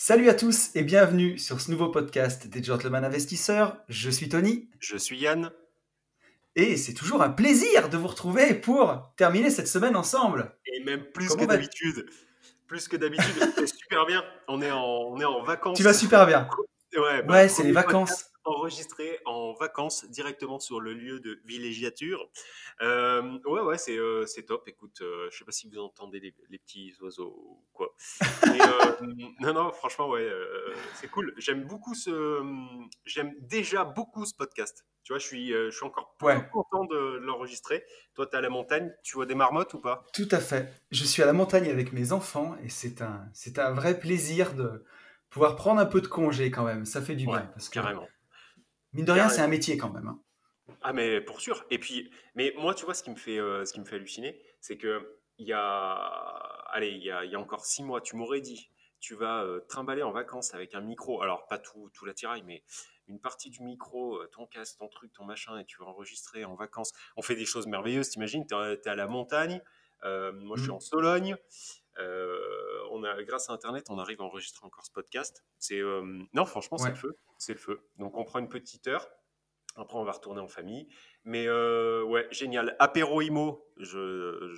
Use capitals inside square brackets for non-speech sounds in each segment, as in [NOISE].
Salut à tous et bienvenue sur ce nouveau podcast des Gentlemen Investisseurs. Je suis Tony. Je suis Yann. Et c'est toujours un plaisir de vous retrouver pour terminer cette semaine ensemble. Et même plus que d'habitude. Plus que d'habitude. [LAUGHS] super bien. On est, en, on est en vacances. Tu vas super bien. Ouais, bah, ouais c'est les vacances enregistré en vacances directement sur le lieu de villégiature. Euh, ouais, ouais, c'est euh, top. Écoute, euh, je sais pas si vous entendez les, petits oiseaux ou quoi. [LAUGHS] non, non, franchement, ouais, c'est cool. J'aime beaucoup ce. J'aime déjà beaucoup ce podcast. Tu vois, je suis, je suis encore content de l'enregistrer. Toi, tu es à la montagne, tu vois des marmottes ou pas? Tout à fait. Je suis à la montagne avec mes enfants et c'est un, un vrai plaisir de pouvoir prendre un peu de congé quand même. Ça fait du bien. Parce que carrément. Mine de rien, c'est un métier quand même. Hein. Ah mais pour sûr. Et puis, mais moi, tu vois, ce qui me fait, euh, ce qui me fait halluciner, c'est que il y a, allez, il y a, il y a encore six mois, tu m'aurais dit, tu vas euh, trimballer en vacances avec un micro. Alors pas tout, tout l'attirail, mais une partie du micro, euh, ton casque, ton truc, ton machin, et tu vas enregistrer en vacances. On fait des choses merveilleuses. T'imagines, t'es es à la montagne. moi, je suis mmh. en Sologne. On a, grâce à Internet, on arrive à enregistrer encore ce podcast. C'est non, franchement, c'est le feu c'est le feu. Donc on prend une petite heure. Après, on va retourner en famille. Mais euh, ouais, génial. Apéro Imo, je,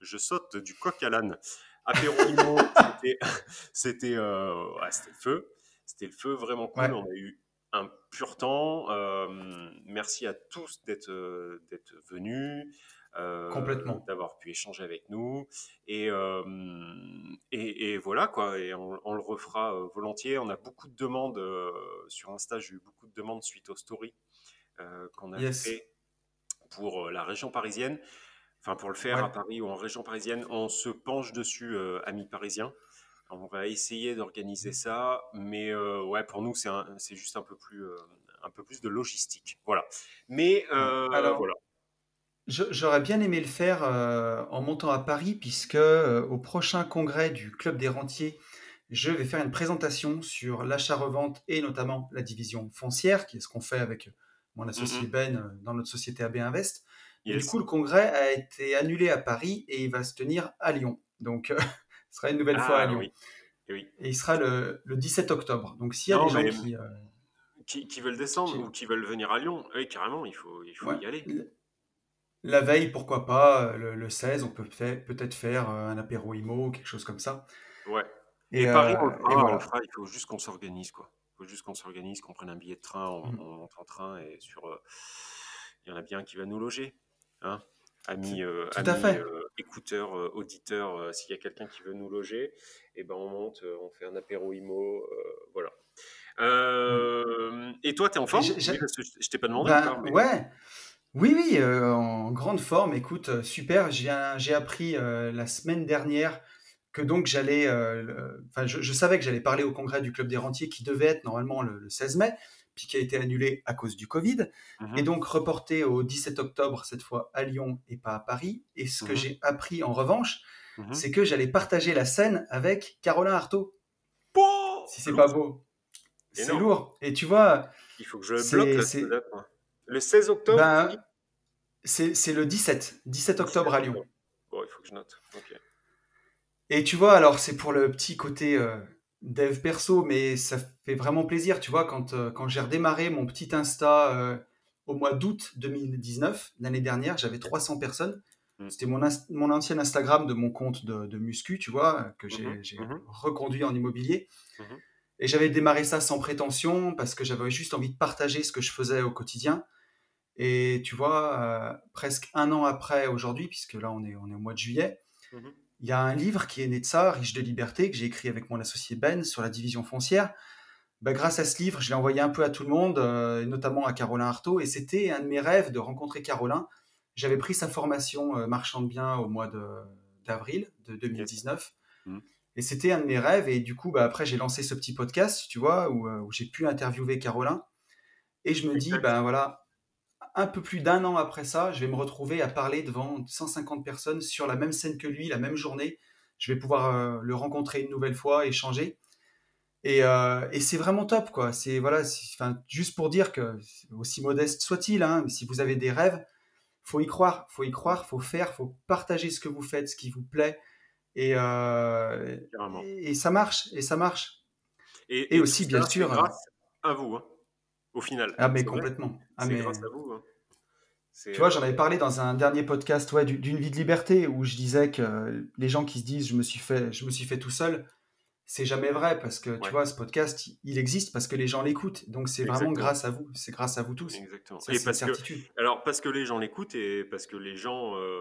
je, saute du coq à l'âne. Apéro Imo, [LAUGHS] c'était euh, le feu. C'était le feu, vraiment cool. On a eu un pur temps. Euh, merci à tous d'être venus. Complètement. D'avoir pu échanger avec nous. Et, et, voilà, quoi. Et on, le refera volontiers. On a beaucoup de demandes sur Insta. J'ai eu beaucoup de demandes suite aux stories qu'on a fait pour la région parisienne. Enfin, pour le faire à Paris ou en région parisienne, on se penche dessus, amis parisiens. On va essayer d'organiser ça, mais ouais, pour nous, c'est juste un peu plus, un peu plus de logistique. Voilà. Mais Alors, voilà. J'aurais bien aimé le faire euh, en montant à Paris, puisque euh, au prochain congrès du Club des Rentiers, je vais faire une présentation sur l'achat-revente et notamment la division foncière, qui est ce qu'on fait avec mon associé mm-hmm. Ben euh, dans notre société AB Invest. Et du coup, le congrès a été annulé à Paris et il va se tenir à Lyon. Donc, [LAUGHS] ce sera une nouvelle fois à ah Lyon. Et il sera le, 17 octobre. Donc, s'il y a des gens qui, qui, veulent descendre ou qui veulent venir à Lyon, oui, carrément, il faut, il faut y aller. La veille, pourquoi pas, le, 16, on peut peut-être faire euh, un apéro IMO, quelque chose comme ça. Ouais. Et, Paris, on, euh, il faut juste qu'on s'organise, quoi. Il faut juste qu'on s'organise, qu'on prenne un billet de train, on, mmh. monte en train et sur. Euh, il y en a bien qui va nous loger. Hein amis, écouteurs, auditeurs, s'il y a quelqu'un qui veut nous loger, et eh ben on monte, on fait un apéro IMO, voilà. Mmh. Et toi, tu es en forme? Je, t'ai pas demandé. Ben, ouais. Oui, oui, euh, en grande forme. Écoute, euh, super. J'ai appris euh, la semaine dernière que donc j'allais, enfin, je, savais que j'allais parler au congrès du Club des Rentiers qui devait être normalement le, 16 mai, puis qui a été annulé à cause du Covid, mmh et donc reporté au 17 octobre, cette fois à Lyon et pas à Paris. Et ce que mmh j'ai appris en revanche, mmh c'est que j'allais partager la scène avec Caroline Artaud. si c'est pas beau. C'est lourd. Et tu vois, Il faut que je bloque là, le 16 octobre ben, C'est le 17. 17 octobre à Lyon. Bon, il faut que je note. Et tu vois, alors c'est pour le petit côté euh, dev perso, mais ça fait vraiment plaisir, tu vois, quand, euh, quand j'ai redémarré mon petit Insta euh, au mois d'août 2019, l'année dernière, j'avais 300 personnes. Hmm. C'était mon, mon ancien Instagram de mon compte de, muscu, tu vois, que j'ai mhm, mhm. reconduit en immobilier. Mhm. Et j'avais démarré ça sans prétention parce que j'avais juste envie de partager ce que je faisais au quotidien. Et tu vois, euh, presque un an après aujourd'hui, puisque là on est, on est au mois de juillet, mhm. il y a un livre qui est né de ça, Riche de liberté, que j'ai écrit avec mon associé Ben sur la division foncière. Bah, grâce à ce livre, je l'ai envoyé un peu à tout le monde, euh, notamment à Carolin Artaud, et c'était un de mes rêves de rencontrer Carolin. J'avais pris sa formation euh, marchand de biens au mois d'avril de, 2019. Mhm. Et c'était un de mes rêves. Et du coup, bah, après, j'ai lancé ce petit podcast, tu vois, où, où j'ai pu interviewer Carolin. Et je me dis, ben voilà, un peu plus d'un an après ça, je vais me retrouver à parler devant 150 personnes sur la même scène que lui, la même journée. Je vais pouvoir euh, le rencontrer une nouvelle fois, échanger. Et, euh, et c'est vraiment top, quoi. C'est voilà, enfin, juste pour dire que aussi modeste soit-il, hein, si vous avez des rêves, faut y croire, faut y croire, faut faire, faut partager ce que vous faites, ce qui vous plaît, et, euh, et, ça marche, et ça marche. Et, aussi, bien sûr. grâce à vous, hein, au final. Ah, mais complètement. Ah, grâce à vous. Hein. Tu vois, j'en avais parlé dans un dernier podcast ouais, d'une vie de liberté où je disais que les gens qui se disent je me suis fait, je me suis fait tout seul, c'est jamais vrai parce que tu vois, ce podcast, il existe parce que les gens l'écoutent. Donc c'est vraiment grâce à vous. C'est grâce à vous tous. Exactement. et parce certitude. Que, alors parce que les gens l'écoutent et parce que les gens euh,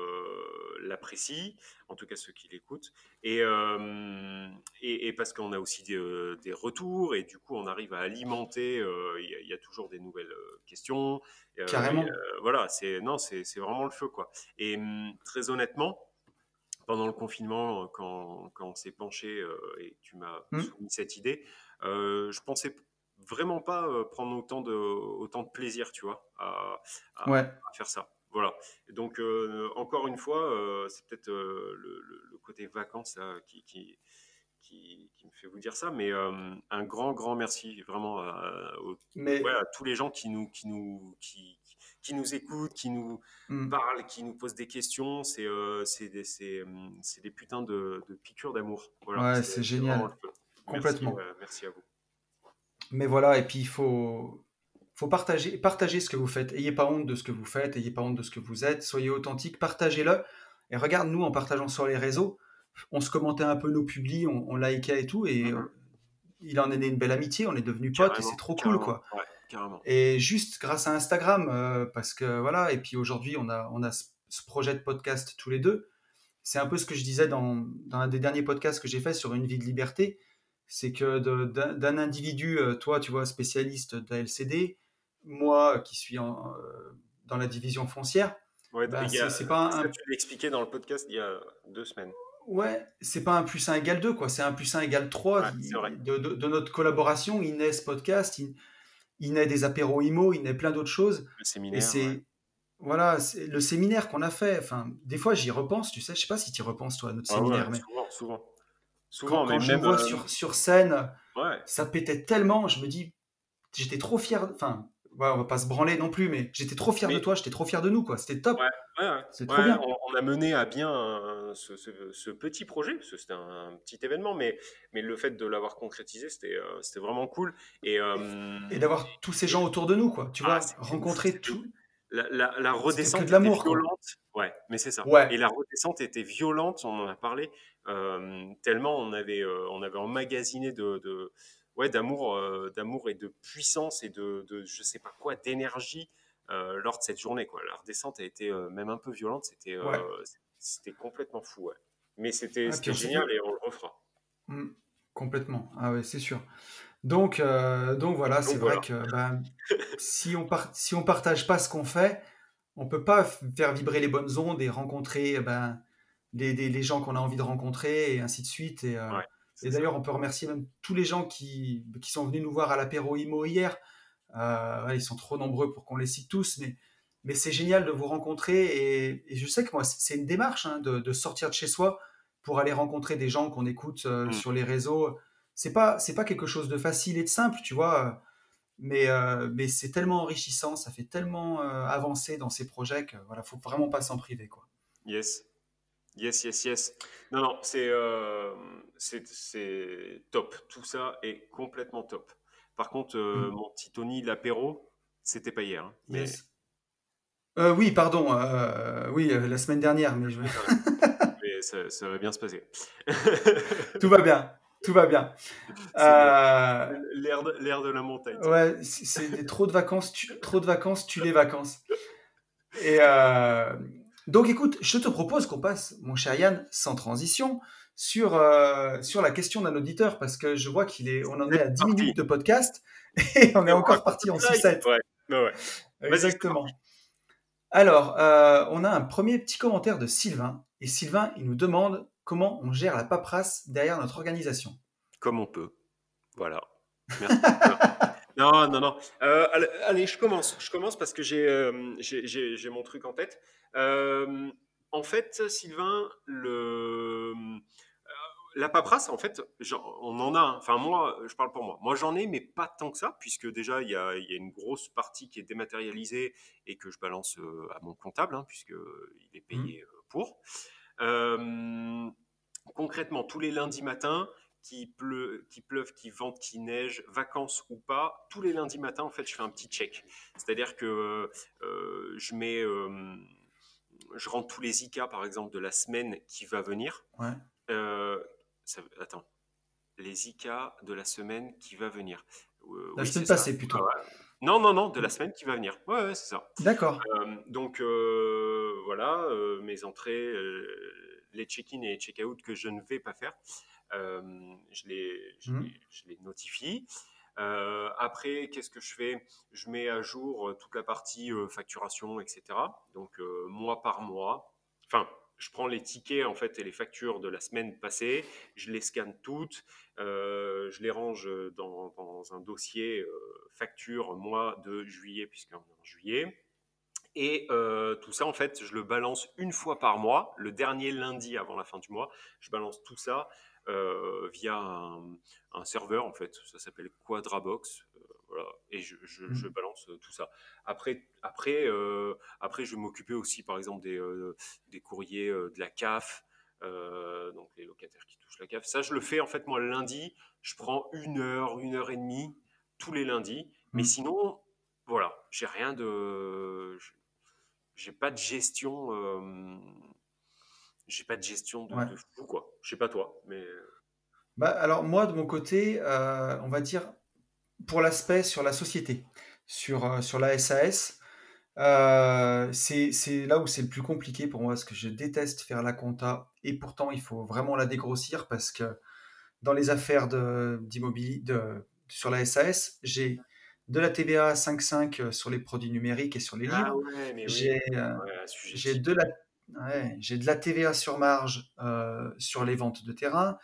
l'apprécient, en tout cas ceux qui l'écoutent, et, euh, et, parce qu'on a aussi des, euh, des, retours et du coup on arrive à alimenter. Il y, a toujours des nouvelles questions. Carrément. voilà, c'est non, c'est vraiment le feu quoi. Et très honnêtement pendant le confinement, euh, quand, quand on s'est penché euh, et tu m'as mmh. soumis cette idée, euh, je pensais vraiment pas euh, prendre autant de, autant de plaisir, tu vois, à, faire ça. Voilà. donc, encore une fois, c'est peut-être le, côté vacances qui, qui, qui, me fait vous dire ça, mais un grand, grand merci vraiment à, à tous les gens qui nous, qui nous, qui, qui nous écoutent, qui nous mmh. parlent, qui nous posent des questions. C'est euh, des, des, putains de, piqûres d'amour. ouais, c'est génial. Complètement. Merci, merci, à vous. Mais voilà, et puis il faut, faut partager, partager ce que vous faites. Ayez pas honte de ce que vous faites, ayez pas honte de ce que vous êtes. Soyez authentique, partagez-le. Et regarde, nous, en partageant sur les réseaux, on se commentait un peu nos publis, on, on likait et tout, et mmh euh, il en est né une belle amitié, on est devenus potes, et c'est trop cool, quoi. Ouais. Et juste grâce à Instagram, euh, parce que voilà, et puis aujourd'hui, on a, on a ce, projet de podcast tous les deux. C'est un peu ce que je disais dans, dans un des derniers podcasts que j'ai fait sur une vie de liberté. C'est que d'un individu, euh, toi, tu vois, spécialiste d'ALCD, moi qui suis en, euh, dans la division foncière, ouais, bah, c'est pas un. tu l'as expliqué dans le podcast il y a deux semaines. Ouais, c'est pas un plus 1 égale 2, quoi. C'est un plus 1 égale 3 de, de, de, notre collaboration, Inès Podcast il naît des apéros IMO, il naît plein d'autres choses. Le séminaire. Et c'est voilà, c'est le séminaire qu'on a fait. Enfin, des fois, j'y repense. Tu sais, je sais pas si tu y repenses toi à notre ah séminaire, mais souvent, souvent, souvent. Quand, je vois euh, sur, sur scène, ça pétait tellement. Je me dis, j'étais trop fier. Enfin, ouais, on va pas se branler non plus, mais j'étais trop fier de toi, j'étais trop fier de nous, quoi. C'était top. C'est trop bien. On, a mené à bien ce, petit projet, parce que c'était un, petit événement, mais, mais le fait de l'avoir concrétisé, c'était euh, c'était vraiment cool. Et, euh, et d'avoir tous ces gens autour de nous, quoi. Tu vois, ah, rencontrer tout. La, la, redescente était violente. Ouais, mais c'est ça. Ouais. Et la redescente était violente, on en a parlé, euh, tellement on avait, on avait emmagasiné de, de ouais, d'amour, d'amour et de puissance et de, de je sais pas quoi, d'énergie euh, lors de cette journée. Quoi. La redescente a été euh, même un peu violente, c'était euh, c'était complètement fou. Mais c'était ah, génial et on le refera. Mmh, complètement, ah ouais, c'est sûr. Donc, donc voilà, c'est vrai que [LAUGHS] ben, si on ne si on partage pas ce qu'on fait, on peut pas faire vibrer les bonnes ondes et rencontrer ben, les, les, gens qu'on a envie de rencontrer et ainsi de suite. Et, et d'ailleurs, on peut remercier même tous les gens qui, qui sont venus nous voir à l'apéro IMO hier. Euh, ils sont trop nombreux pour qu'on les cite tous, mais, mais c'est génial de vous rencontrer. Et, je sais que moi, c'est une démarche hein, de, sortir de chez soi pour aller rencontrer des gens qu'on écoute euh, mm. sur les réseaux. C'est pas c'est pas quelque chose de facile et de simple, tu vois. Mais, euh, mais c'est tellement enrichissant, ça fait tellement avancer dans ces projets que voilà, faut vraiment pas s'en priver, quoi. Yes. Yes, yes, yes. Non, non, c'est c'est top. Tout ça est complètement top. Par contre, euh, mmh. mon petit Tony, l'apéro, c'était pas hier. Hein, mais... Euh, oui, pardon. Euh, oui, la semaine dernière. Mais, je... [LAUGHS] mais ça, va bien se passer. [LAUGHS] Tout va bien. Tout va bien. L'air de, de, la montagne. Ouais, c'est trop de vacances. Tu, trop de vacances, tu les vacances. Et donc, écoute, je te propose qu'on passe, mon cher Yann, sans transition, sur, euh, sur la question d'un auditeur parce que je vois qu'il est, on en est à 10 minutes de podcast [LAUGHS] et on est encore parti en 6-7. Ouais, Exactement. Alors, euh, on a un premier petit commentaire de Sylvain et Sylvain, il nous demande comment on gère la paperasse derrière notre organisation. Comme on peut. Voilà. [LAUGHS] Merci. Non, non, non. Euh, allez, je commence. Je commence parce que j'ai mon truc en tête. en fait, Sylvain, le, la paperasse, en fait, on en a. Enfin, moi, je parle pour moi. Moi, j'en ai, mais pas tant que ça, puisque déjà, il y a, une grosse partie qui est dématérialisée et que je balance euh, à mon comptable, hein, puisqu'il est payé mmh. euh, pour. Euh, concrètement, tous les lundis matins, qu'il pleut, qu'il pleuve, qu'il vente, qu'il neige, vacances ou pas, tous les lundis matins, en fait, je fais un petit check. C'est-à-dire que euh, je mets, euh, je rentre tous les ICA, par exemple, de la semaine qui va venir. Ouais. Euh, ça- attends, les ICA de la semaine qui va venir. Euh, La oui, semaine ça. passée plutôt. Ah ouais. Non, non, non, de la semaine qui va venir. Ouais, ouais, c'est ça. D'accord. Euh, donc euh, voilà, euh, mes entrées, euh, les check-in et check-out que je ne vais pas faire, euh, je, les, je, les, je les notifie. Euh, après, qu'est-ce que je fais? Je mets à jour euh, toute la partie euh, facturation, etc. Donc euh, mois par mois. Enfin, je prends les tickets en fait et les factures de la semaine passée, je les scanne toutes, euh, je les range dans, dans un dossier euh, facture mois de juillet puisqu'on est en juillet. Et euh, tout ça, en fait, je le balance une fois par mois, le dernier lundi avant la fin du mois. Je balance tout ça euh, via un, un serveur, en fait. Ça s'appelle Quadrabox. euh, voilà. Et je, je- je balance euh, tout ça. Après, après, euh, après je vais m'occuper aussi, par exemple, des, euh, des courriers de la CAF. donc les locataires qui touchent la CAF. Ça, je le fais, en fait, moi, le lundi. Je prends une heure, une heure et demie tous les lundis. Mais Mhm. sinon, voilà, j'ai rien de j'ai pas de gestion j'ai pas de gestion de, Ouais. de fou quoi. Je sais pas toi mais euh, Bah, alors moi, de mon côté, euh, on va dire pour l'aspect sur la société, sur, euh, sur la SAS, euh, c'est, là où c'est le plus compliqué pour moi, parce que je déteste faire la compta, et pourtant il faut vraiment la dégrossir, parce que dans les affaires d'immobilier, de, sur la SAS, j'ai de la TVA à 5,5 sur les produits numériques et sur les ah livres, ouais mais oui. J'ai euh, ouais, sujet j'ai de la, ouais, j'ai de la TVA sur marge euh, sur les ventes de terrain.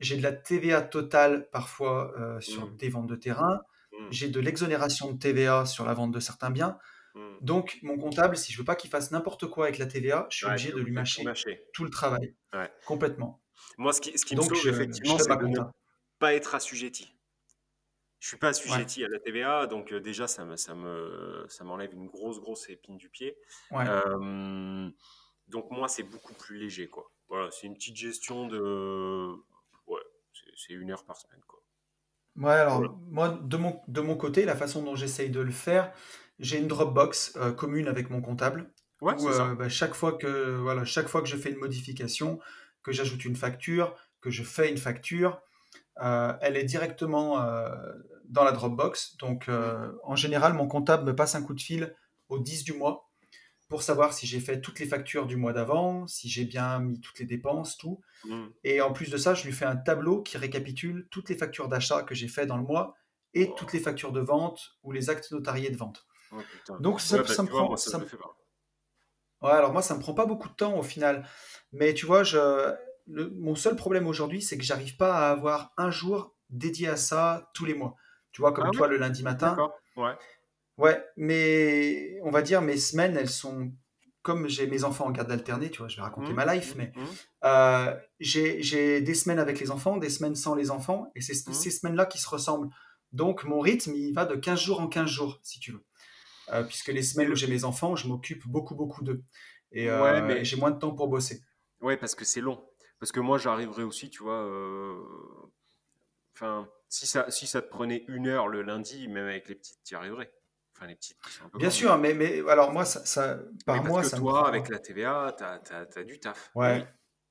J'ai de la TVA totale parfois euh, sur Mm. des ventes de terrain. Mm, J'ai de l'exonération de TVA sur la vente de certains biens. mm. Donc, mon comptable, si je veux pas qu'il fasse n'importe quoi avec la TVA, je suis Ouais, obligé de lui mâcher mâcher. tout le travail, Ouais. complètement. moi ce qui, ce qui me Donc, sauve je, effectivement c'est de ne pas être assujetti je suis pas Ouais. assujetti à la TVA donc euh, déjà ça me ça me ça m'enlève une grosse grosse épine du pied Ouais. Euh, donc moi c'est beaucoup plus léger quoi. Voilà c'est une petite gestion de ouais c'est une heure par semaine quoi. Ouais, alors voilà moi, de mon, de mon côté, la façon dont j'essaye de le faire, j'ai une Dropbox euh, commune avec mon comptable ouais où ça. euh, bah, chaque fois que, voilà, chaque fois que je fais une modification, que j'ajoute une facture, que je fais une facture, euh, elle est directement dans la Dropbox. Donc, en général, mon comptable me passe un coup de fil au 10 du mois pour savoir si j'ai fait toutes les factures du mois d'avant, si j'ai bien mis toutes les dépenses, tout. mm. Et en plus de ça, je lui fais un tableau qui récapitule toutes les factures d'achat que j'ai fait dans le mois et toutes les factures de vente ou les actes notariés de vente. Oh. Donc ça, Ouais, bah, ça me vois, prend, moi, ça, me- le fais pas. ouais, alors moi, ça me prend pas beaucoup de temps au final. Mais tu vois, je, le- mon seul problème aujourd'hui, c'est que j'arrive pas à avoir un jour dédié à ça tous les mois. Tu vois, comme Ah oui, toi le lundi matin. Ouais. Ouais, mais on va dire mes semaines, elles sont comme j'ai mes enfants en garde alternée, tu vois, je vais raconter Mmh, ma life, mmh, mais mmh, euh, j'ai des semaines avec les enfants, des semaines sans les enfants, et c'est mmh. ces semaines-là qui se ressemblent. Donc mon rythme, il va de 15 jours en 15 jours, si tu veux. Euh, puisque les semaines où j'ai mes enfants, je m'occupe beaucoup, beaucoup d'eux. Et, Ouais, euh, et mais j'ai moins de temps pour bosser. ouais, parce que c'est long. Parce que moi, j'arriverai aussi, tu vois. Enfin, si ça, si ça te prenait une heure le lundi, même avec les petites, tu y arriverais. Enfin, les petites Bien sûr, mais, mais alors moi, ça, par mois, ça me toi, prend. avec la TVA, t'as, t'as du taf. Ouais, oui.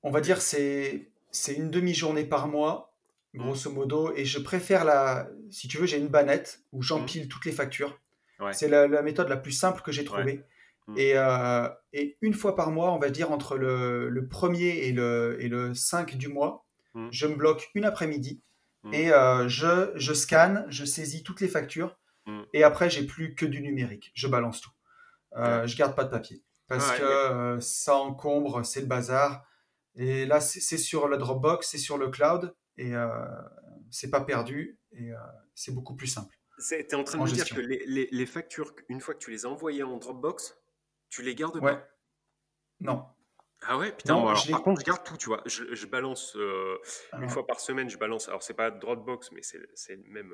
on va dire c'est c'est une demi-journée par mois, Mmh, grosso modo, et je préfère la. Si tu veux, j'ai une bannette où mmh. j'empile toutes les factures. Ouais. C'est la, la méthode la plus simple que j'ai Ouais. trouvée. Mmh. Et, euh, et une fois par mois, on va dire entre le, le 1er et le, et le 5 du mois, Mmh, je me bloque une après-midi mmh, et euh, je, je scanne, je saisis toutes les factures mmh. et après, j'ai plus que du numérique. Je balance tout. Euh, je garde pas de papier parce que euh, ça encombre, c'est le bazar. Et là, c'est sur la Dropbox, c'est sur le cloud et euh, c'est pas perdu et c'est beaucoup plus simple C'est- T'es en train de en me dire que les, les, les factures, une fois que tu les as envoyées en Dropbox, tu les gardes Ouais, pas? non, Ah ouais, putain, non, alors je par contre, je garde tout, tu vois. Je, je balance euh, une Alors, fois par semaine, je balance. Alors, c'est pas Dropbox, mais c'est c'est le même,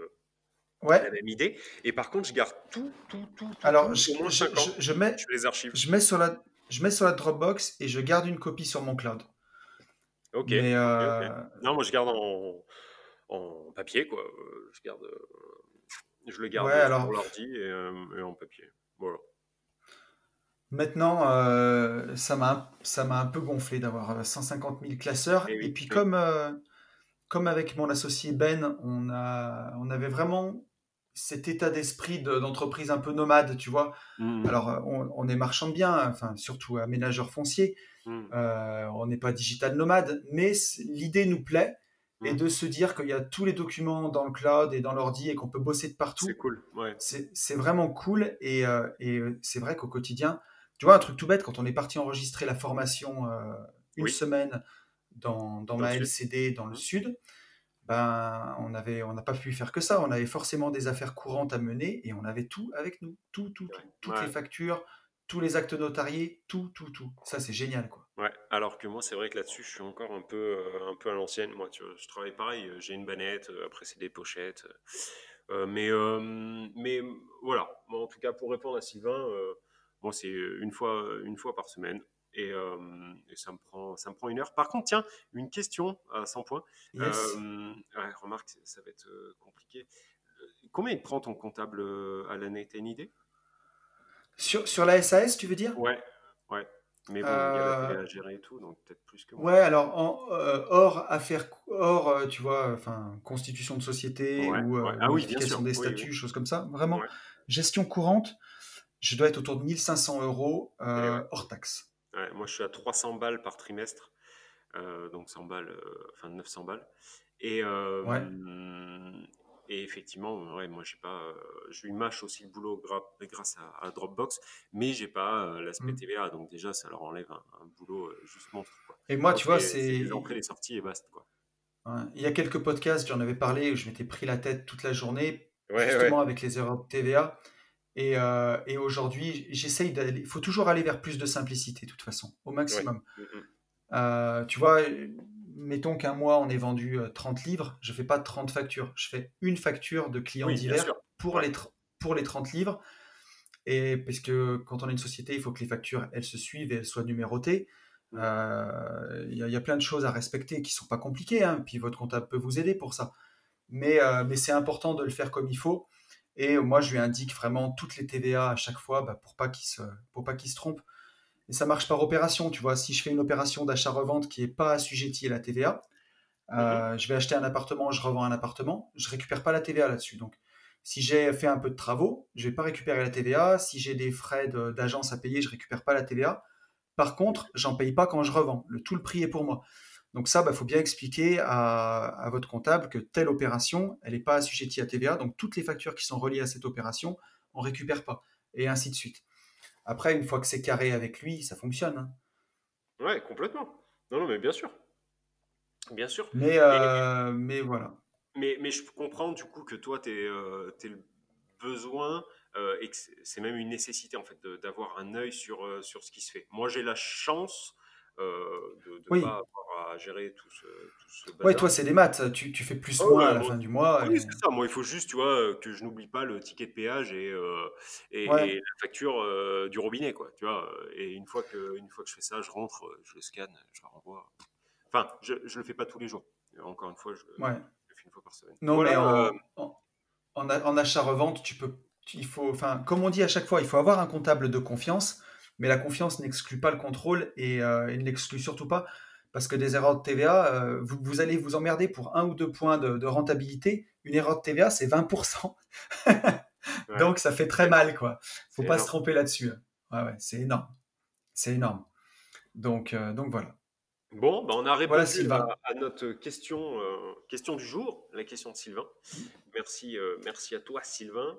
euh, la ouais, même idée. Et par contre, je garde tout, tout, tout, tout, alors tout, je, au moins je, 5 je, ans. je mets, Je les archives. je mets sur la, je mets sur la Dropbox et je garde une copie sur mon cloud. Ok, Mais euh, Non, moi, je garde en, en papier, quoi. je garde, je le garde Ouais, alors, sur l'ordi et, et en papier. Voilà. Maintenant, euh, ça m'a ça m'a un peu gonflé d'avoir 150 000 classeurs. Et Et puis oui. comme, euh, comme avec mon associé Ben, on a, on avait vraiment cet état d'esprit de- d'entreprise un peu nomade, tu vois. Mhm, Alors, euh, on, on est marchand de biens, enfin, surtout aménageur foncier. mhm, Euh, on n'est pas digital nomade, mais l'idée nous plaît. Et mhm. de se dire qu'il y a tous les documents dans le cloud et dans l'ordi et qu'on peut bosser de C'est partout, cool. Ouais. c'est c'est vraiment cool et, euh, et euh, c'est vrai qu'au quotidien, tu vois, un truc tout bête, quand on est parti enregistrer la formation euh, une Oui, semaine dans, dans ma. LCD dans le Mhm. sud, ben, on avait, on n'a pas pu faire que ça. On avait forcément des affaires courantes à mener et on avait tout avec nous. Tout, tout, tout. Toutes les factures, tous les actes notariés, tout, tout, tout. Ça, c'est génial, quoi. Ouais, alors que moi, c'est vrai que là-dessus, je suis encore un peu, euh, un peu à l'ancienne. Moi, tu vois, je travaille pareil, euh, j'ai une bannette, euh, après, c'est des pochettes. euh, mais, euh, mais voilà, Moi, en tout cas, pour répondre à Sylvain, moi, c'est une fois, une fois par semaine. Et, euh, et ça, me prend, ça me prend une heure. Par contre, tiens, une question à 100 points. Yes. Euh, ouais, remarque, ça va être euh, compliqué. Combien il prend ton comptable à l'année? T'as une idée? Sur, sur la SAS, tu veux dire? Ouais, ouais. Mais bon, il y a la télé à gérer et tout, donc peut-être plus que moi. Ouais, alors en, euh, hors affaires, hors, tu vois, enfin, constitution de société Ouais, ou ouais. Ah oui, bien modification sûr. des Oui, oui. statuts, choses comme ça. Vraiment, Ouais. gestion courante, je dois être autour de 1500 euros euh, hors taxe. Ouais, moi, je suis à 300 balles par trimestre, euh, donc 100 balles, euh, enfin 900 balles. Et, euh, Ouais. et effectivement, ouais, moi, j'ai pas, euh, je lui mâche aussi le boulot gra- grâce à, à Dropbox, mais j'ai pas euh, l'aspect Mm. TVA, donc déjà, ça leur enlève un, un boulot euh, juste monstre, quoi. Et moi, Moi, tu vois, c'est c'est les c'est. les sorties et basta, quoi. ouais, Il y a quelques podcasts, j'en avais parlé, où je m'étais pris la tête toute la journée, Ouais, justement avec les erreurs de TVA. Et, euh, et aujourd'hui, j'essaye d'aller. Il faut toujours aller vers plus de simplicité, de toute façon, au maximum. Mm, mm. Euh, tu vois, mettons qu'un mois on ait vendu euh, 30 livres, je fais pas 30 factures, je fais une facture de clients Oui, divers pour les, pour les 30 livres. Et parce que quand on a une société, il faut que les factures elles se suivent et elles soient numérotées. Mm. Euh, Il y, a- il y a plein de choses à respecter qui sont pas compliquées, hein, puis votre comptable peut vous aider pour ça. Mais, euh, mais c'est important de le faire comme il faut. Et moi, je lui indique vraiment toutes les TVA à chaque fois bah, pour pas qu'il se, pour pas qu'il se trompe. Et ça marche par opération, tu vois. Si je fais une opération d'achat-revente qui n'est pas assujettie à la TVA, Mhm. euh, je vais acheter un appartement, je revends un appartement, je récupère pas la TVA là-dessus. Donc, si j'ai fait un peu de travaux, je vais pas récupérer la TVA. Si j'ai des frais de- d'agence à payer, je récupère pas la TVA. Par contre, j'en paye pas quand je revends. Le, tout le prix est pour moi. Donc ça, il faut bien expliquer à, à votre comptable que telle opération, elle n'est pas assujettie à TVA. Donc toutes les factures qui sont reliées à cette opération, on récupère pas. Et ainsi de suite. Après, une fois que c'est carré avec lui, ça fonctionne. hein. Ouais, complètement. Non, non, mais bien sûr. Bien sûr. Mais, Et, euh, mais voilà. Mais, mais je comprends du coup que toi, tu es, le besoin euh, et que c'est- même une nécessité en fait d'avoir un œil sur, euh, sur ce qui se fait. Moi, j'ai la chance euh, de ne Oui. pas avoir à gérer tout ce, tout ce Ouais, toi, c'est des maths. Tu, tu fais plus Oh, moins à ouais, la moi, fin du mois. oui, et- c'est ça. Moi, il faut juste, tu vois, euh, que je n'oublie pas le ticket de péage et, euh, et, Ouais. et la facture euh, du robinet, quoi. Tu vois. euh, Et une fois que, une fois que je fais ça, je rentre, euh, je le scanne, je le renvoie. Enfin, je, je le fais pas tous les jours. Encore une fois, je, Ouais. je le fais une fois par semaine. Non, mais Voilà. euh, en, en, en a- en achat-revente, tu peux, il faut, enfin, comme on dit à chaque fois, il faut avoir un comptable de confiance, mais la confiance n'exclut pas le contrôle et, euh, et ne l'exclut surtout pas parce que des erreurs de TVA, euh, vous, vous allez vous emmerder pour un ou deux points de, de rentabilité. Une erreur de TVA, c'est 20%. [LAUGHS] ouais. Donc, ça fait très mal, quoi. Faut pas se tromper là-dessus. Ouais, ouais, c'est énorme. C'est énorme. Donc, euh, donc voilà. Bon, bah, on a Voilà, répondu Sylvain. à, à notre question, euh, question du jour, la question de Sylvain. Merci, euh, merci à toi, Sylvain,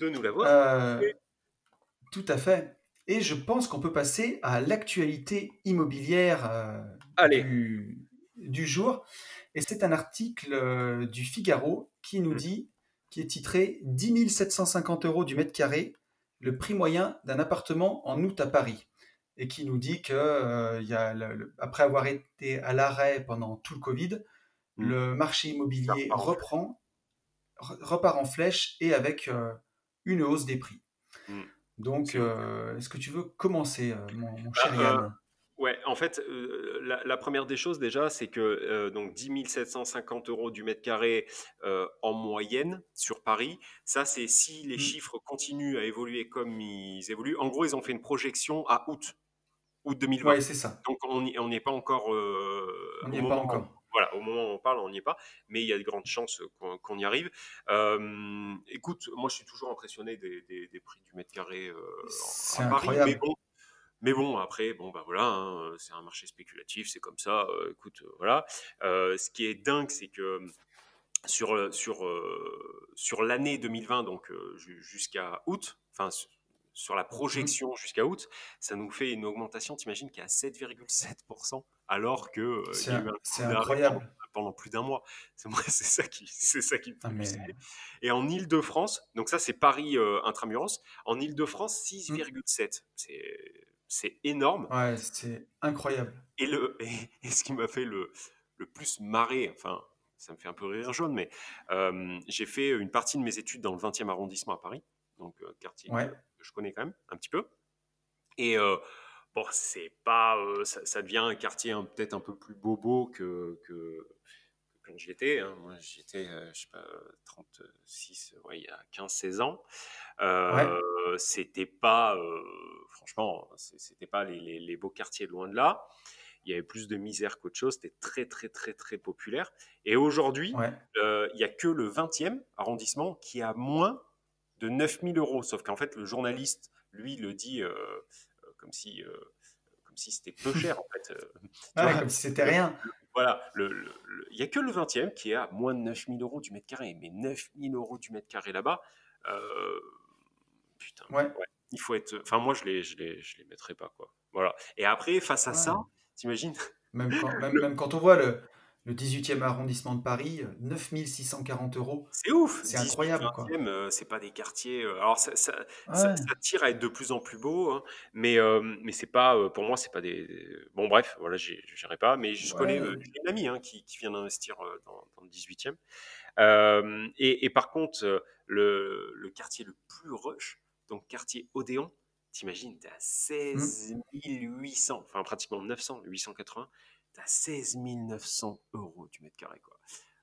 de nous l'avoir tout à fait. Et je pense qu'on peut passer à l'actualité immobilière euh, Allez. du, du jour. Et c'est un article euh, du Figaro qui nous Mm. dit, qui est titré 10 750 euros du mètre carré, le prix moyen d'un appartement en août à Paris. Et qui nous dit que, euh, il y a le- le- après avoir été à l'arrêt pendant tout le Covid, Mm. le marché immobilier repart reprend, re- repart en flèche et avec une hausse des prix. Mm. Donc, euh, est-ce que tu veux commencer, euh, mon, mon Bah, cher euh, Yann? Ouais, en fait, euh, la, la première des choses déjà, c'est que donc 10 750 euros du mètre carré en moyenne sur Paris. Ça, c'est si les Mm. chiffres continuent à évoluer comme ils évoluent. En gros, ils ont fait une projection à août, août 2020. Ouais, c'est ça. Donc, on pas encore On euh, n'y au est pas encore. Voilà, au moment où on parle, on n'y est pas, mais il y a de grandes chances qu'on qu'on y arrive. Euh, écoute, moi, je suis toujours impressionné des, des- des prix du mètre carré euh, à Paris, mais bon, mais bon, après, bon, bah voilà, hein, c'est un marché spéculatif, c'est comme ça. euh, écoute, euh, voilà. Euh, ce qui est dingue, c'est que sur, euh, sur, euh, sur l'année 2020, donc euh, ju- jusqu'à août, enfin, sur la Mm. projection jusqu'à août, ça nous fait une augmentation, t'imagines, qui est à 7,7%, alors qu'il C'est y a eu un- pendant, incroyable. pendant plus d'un mois. [LAUGHS] C'est ça qui, c'est ça qui me fait Ah, mais. Et en Île-de-France, donc ça c'est Paris euh, intramuros, en Île-de-France mm. 6,7. C'est c'est énorme. ouais, c'est incroyable. Et, le, [LAUGHS] et, et ce qui m'a fait le, le plus marrer, enfin ça me fait un peu rire jaune, mais euh, j'ai fait une partie de mes études dans le 20e arrondissement à Paris, donc euh, quartier que, Ouais, que je connais quand même un petit peu. Et euh, bon, c'est pas, euh, ça, ça devient un quartier hein, peut-être un peu plus bobo que, que, quand j'y étais. hein. Moi, j'y étais, euh, je sais pas, 36, ouais, il y a 15-16 ans. ouais, c'était pas, euh, franchement, c'était pas les, les- les beaux quartiers loin de là. Il y avait plus de misère qu'autre chose. C'était très, très, très, très populaire. Et aujourd'hui, ouais. il y a que le 20e arrondissement qui a moins de 9000 euros. Sauf qu'en fait, le journaliste, lui, le dit euh, euh, comme si, euh, comme si c'était peu cher, en fait. [LAUGHS] Vois, comme si c'était rien. voilà, il n'y a que le 20e qui est à moins de 9000 euros du mètre carré. Mais 9000 euros du mètre carré là-bas, euh, putain, Ouais, ouais, il faut être. Enfin, moi, je les, je les, je les mettrais pas, quoi. Voilà. Et après, face à ça, t'imagines Même quand, [LAUGHS] même, le- même quand on voit le, le 18e arrondissement de Paris, euh, 9640 euros, C'est ouf, c'est 18, incroyable, quoi. 20e, euh, c'est pas des quartiers. euh, alors ça, ça, ça, Ouais, ça tire à être de plus en plus beau, hein, mais euh, mais c'est pas, euh, pour moi, c'est pas des. Bon bref, voilà, n'irai pas, mais je connais, euh, ouais. une amie hein, qui, qui vient d'investir euh, dans, dans le 18e. Euh, et, et par contre, euh, le, le quartier le plus rush, donc quartier Odéon, t'imagines, t'es à Mm. 16 800, enfin pratiquement 900, 880, t'es à 16 900 euros du mètre carré, quoi.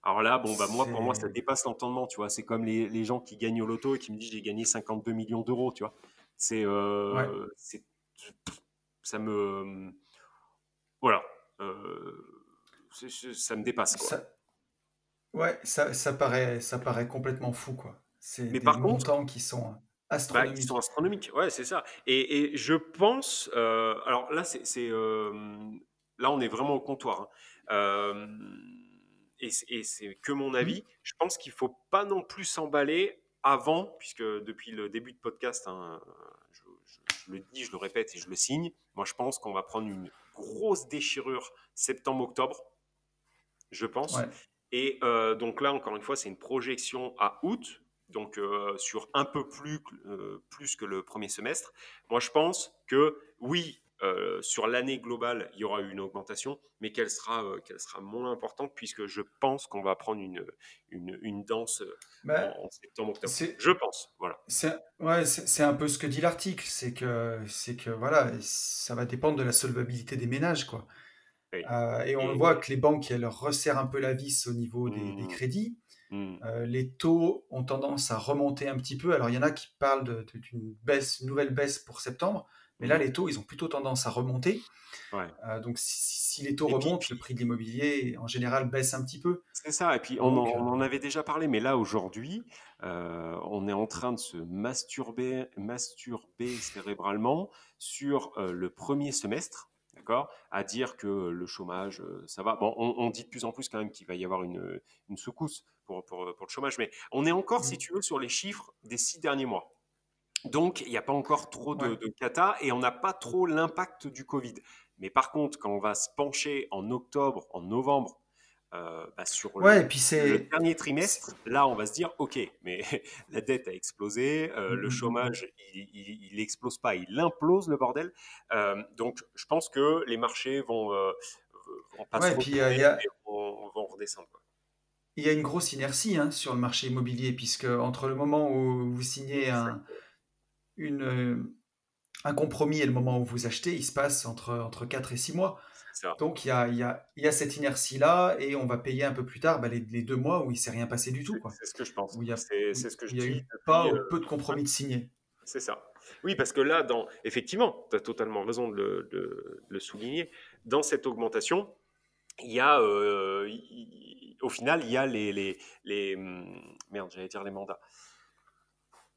Alors là, bon, bah moi, pour moi, ça dépasse l'entendement, tu vois. C'est comme les, les gens qui gagnent au loto et qui me disent j'ai gagné 52 millions d'euros, tu vois. C'est, euh, ça me, voilà, euh, ça me dépasse, quoi. ça, ouais, ça, ça paraît, ça paraît complètement fou, quoi. C'est Mais des par contre, montants qui sont Bah, qui sont astronomiques. ouais, c'est ça. Et, et je pense, euh, alors là, c'est, c'est, euh, là, on est vraiment au comptoir. hein. Euh, et, c'est- et c'est que mon avis. Je pense qu'il faut pas non plus s'emballer avant, puisque depuis le début de podcast, hein, je, je- je le dis, je le répète et je le signe. Moi, je pense qu'on va prendre une grosse déchirure septembre-octobre, je pense. Ouais, Et euh, donc là, encore une fois, c'est une projection à août, donc euh, sur un peu plus, euh, plus que le premier semestre. Moi, je pense que oui, euh, sur l'année globale, il y aura une augmentation, mais qu'elle sera, euh, qu'elle sera moins importante, puisque je pense qu'on va prendre une, une, une danse euh, en, bah, en septembre-octobre. Je pense, voilà. c'est, ouais, un peu ce que dit l'article, c'est que, que voilà, ça va dépendre de la solvabilité des ménages, quoi. Oui. Euh, et on Et, voit que les banques, elles resserrent un peu la vis au niveau des, des hum, crédits. Euh, les taux ont tendance à remonter un petit peu. Alors, il y en a qui parlent d'une baisse, une nouvelle baisse pour septembre, mais là, hum, les taux, ils ont plutôt tendance à remonter. ouais. Euh, donc, si, si les taux Et puis, remontent, le prix de l'immobilier, en général, baisse un petit peu. C'est ça, et puis on Donc, euh, on en avait déjà parlé, mais là aujourd'hui, euh, on est en train de se masturber, masturber cérébralement sur euh, le premier semestre, d'accord, à dire que le chômage, ça va. Bon, on, on dit de plus en plus quand même qu'il va y avoir une, une secousse pour, pour, pour le chômage, mais on est encore, si mm, tu veux, sur les chiffres des six derniers mois. Donc, il n'y a pas encore trop de, ouais. de cata et on n'a pas trop l'impact du Covid. Mais par contre, quand on va se pencher en octobre, en novembre, euh, bah, sur Ouais, le, puis dernier trimestre, là, on va se dire, OK, mais [LAUGHS] la dette a explosé, euh, mm, le mm, mm, mm. chômage, il, il, il explose pas, il implose le bordel. Euh, donc, je pense que les marchés vont, vont pas Ouais, se puis a, vont, vont redescendre. Quoi. il y a une grosse inertie hein, sur le marché immobilier, puisque entre le moment où vous signez un, une, euh, un compromis et le moment où vous achetez, il se passe entre, entre 4 et 6 mois. Donc il y a, y, a, y a, cette inertie-là et on va payer un peu plus tard bah, les, les, deux mois où il ne s'est rien passé du tout. C'est ce que je pense. C'est ce que je il y a eu pas ou peu de compromis de signer. C'est ça. Oui, parce que là, dans, effectivement, tu as totalement raison de le, de le, souligner. Dans cette augmentation, il y a, euh, il, au final, il y a les, les, les hum, merde, j'allais dire les mandats.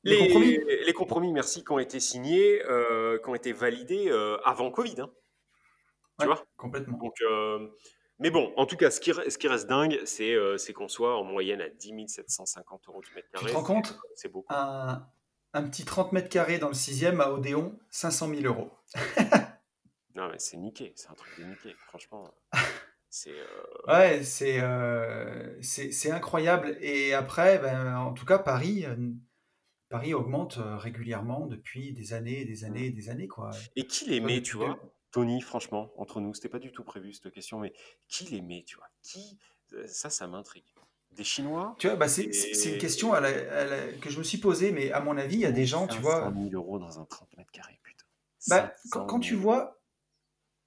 Les, compromis. Les compromis, merci, qui ont été signés, euh, qui ont été validés euh, avant Covid. Hein. Tu Ouais, vois? complètement. Donc, euh, mais bon, en tout cas, ce qui, re- ce qui reste dingue, c'est qu'on soit en moyenne à 10 750 euros du mètre Tu carré. te rends compte? C'est beaucoup. un, un petit 30 mètres carrés dans le 6e à Odéon, 500 000 euros. [LAUGHS] Non, mais c'est niqué, c'est un truc de niqué, franchement. [LAUGHS] C'est. euh, Ouais, c'est euh, incroyable. Et après, ben, en tout cas, Paris, Paris augmente euh, régulièrement depuis des années, des années, des années, quoi. Et qui les Tu vois, met, tu vois? Tony, franchement, entre nous, c'était pas du tout prévu cette question, mais qui les met, tu vois? Qui euh, Ça, ça m'intrigue. Des Chinois? Tu vois, bah, c'est une Et- question à la- à la- que je me suis posée, mais à mon avis, il y a des gens, tu vois, 500 000 euros dans un 30 mètres carrés, putain. bah, quand, 500 quand tu 000. vois,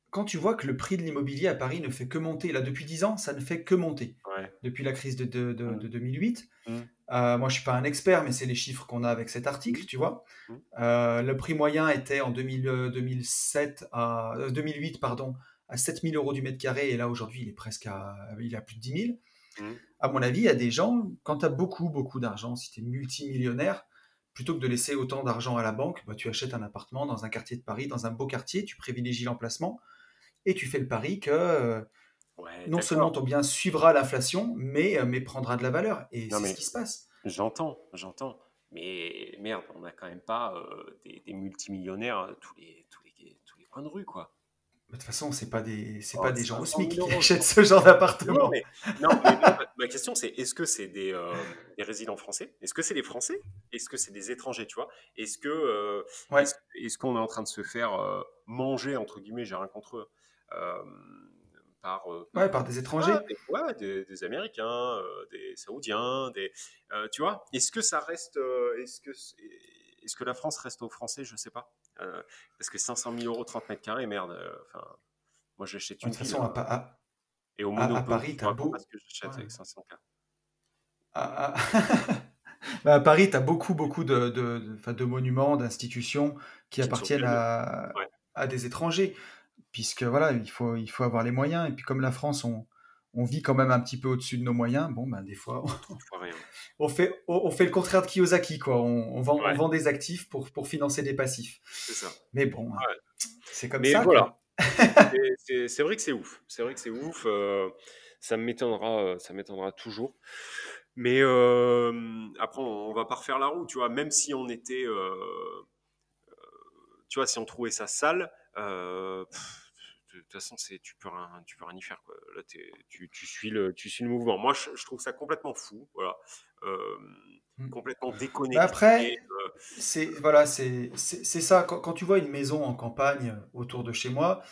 quand tu vois que le prix de l'immobilier à Paris ne fait que monter, là, depuis 10 ans, ça ne fait que monter. Ouais. Depuis la crise de, de, de- Mm. de 2008. Mm. Euh, moi, je suis pas un expert, mais c'est les chiffres qu'on a avec cet article, tu vois. Mm. Euh, le prix moyen était en 2000, euh, 2007 à, euh, 2008 pardon, à 7000 euros du mètre carré, et là, aujourd'hui, il est presque à, il est à plus de 10 000. Mm. À mon avis, il y a des gens, quand tu as beaucoup, beaucoup d'argent, si tu es multimillionnaire, plutôt que de laisser autant d'argent à la banque, bah, tu achètes un appartement dans un quartier de Paris, dans un beau quartier, tu privilégies l'emplacement, et tu fais le pari que euh, Ouais, non seulement ton bien suivra l'inflation, mais, euh, mais prendra de la valeur. Et c'est ce qui se passe. J'entends, j'entends. Mais merde, on n'a quand même pas euh, des, des multimillionnaires euh, tous les, tous, les, tous les coins de rue, quoi. De toute façon, c'est pas des, c'est Oh, pas des gens au 500 000 SMIC qui achètent ce genre d'appartement. Non, mais, non, mais ma, ma question, c'est est-ce que c'est des, euh, des résidents français? Est-ce que c'est des Français? Est-ce que c'est des étrangers, tu vois? Est-ce que euh, Ouais. est-ce, qu'on est en train de se faire euh, manger, entre guillemets, j'ai rien contre eux, par, euh, Ouais, par des étrangers. Ah, des, ouais, des, des Américains, euh, des Saoudiens, des, euh, tu vois. Est-ce que ça reste, est-ce que, est-ce que la France reste aux Français Je sais pas. Euh, parce que 500 000 euros 30 mètres carrés, merde. euh, Enfin, moi j'achète De une toute ville. façon, à, hein, à- et au à- à Paris, t'as beau- ce que j'achète Ouais. avec 500 k. à- à- [LAUGHS] Bah, à Paris, tu as beaucoup, beaucoup de, de, de- de monuments, d'institutions qui ne appartiennent plus à, Ouais. à des étrangers, puisque voilà, il faut, il faut avoir les moyens. Et puis comme la France, on, on vit quand même un petit peu au-dessus de nos moyens, bon, ben, des fois, [LAUGHS] on fait, on, on fait le contraire de Kiyosaki, quoi. On, on vend, Ouais. on vend des actifs pour, pour financer des passifs. C'est ça. Mais bon, hein, c'est comme Mais ça. voilà. [LAUGHS] C'est- vrai que c'est ouf. C'est vrai que c'est ouf. euh, ça m'étonnera, euh, ça m'étonnera toujours. Mais euh, après, on, on va pas refaire la roue, tu vois. Même si on était, euh, tu vois, si on trouvait ça sale, euh, pff, de toute façon, c'est tu peux rien, tu peux rien y faire, quoi. Là, tu, tu suis le, tu suis le mouvement. Moi, je, je trouve ça complètement fou, voilà, Euh, Mm. complètement déconnecté. Bah après, euh, C'est voilà, c'est ça. Quand, quand tu vois une maison en campagne euh, autour de chez moi,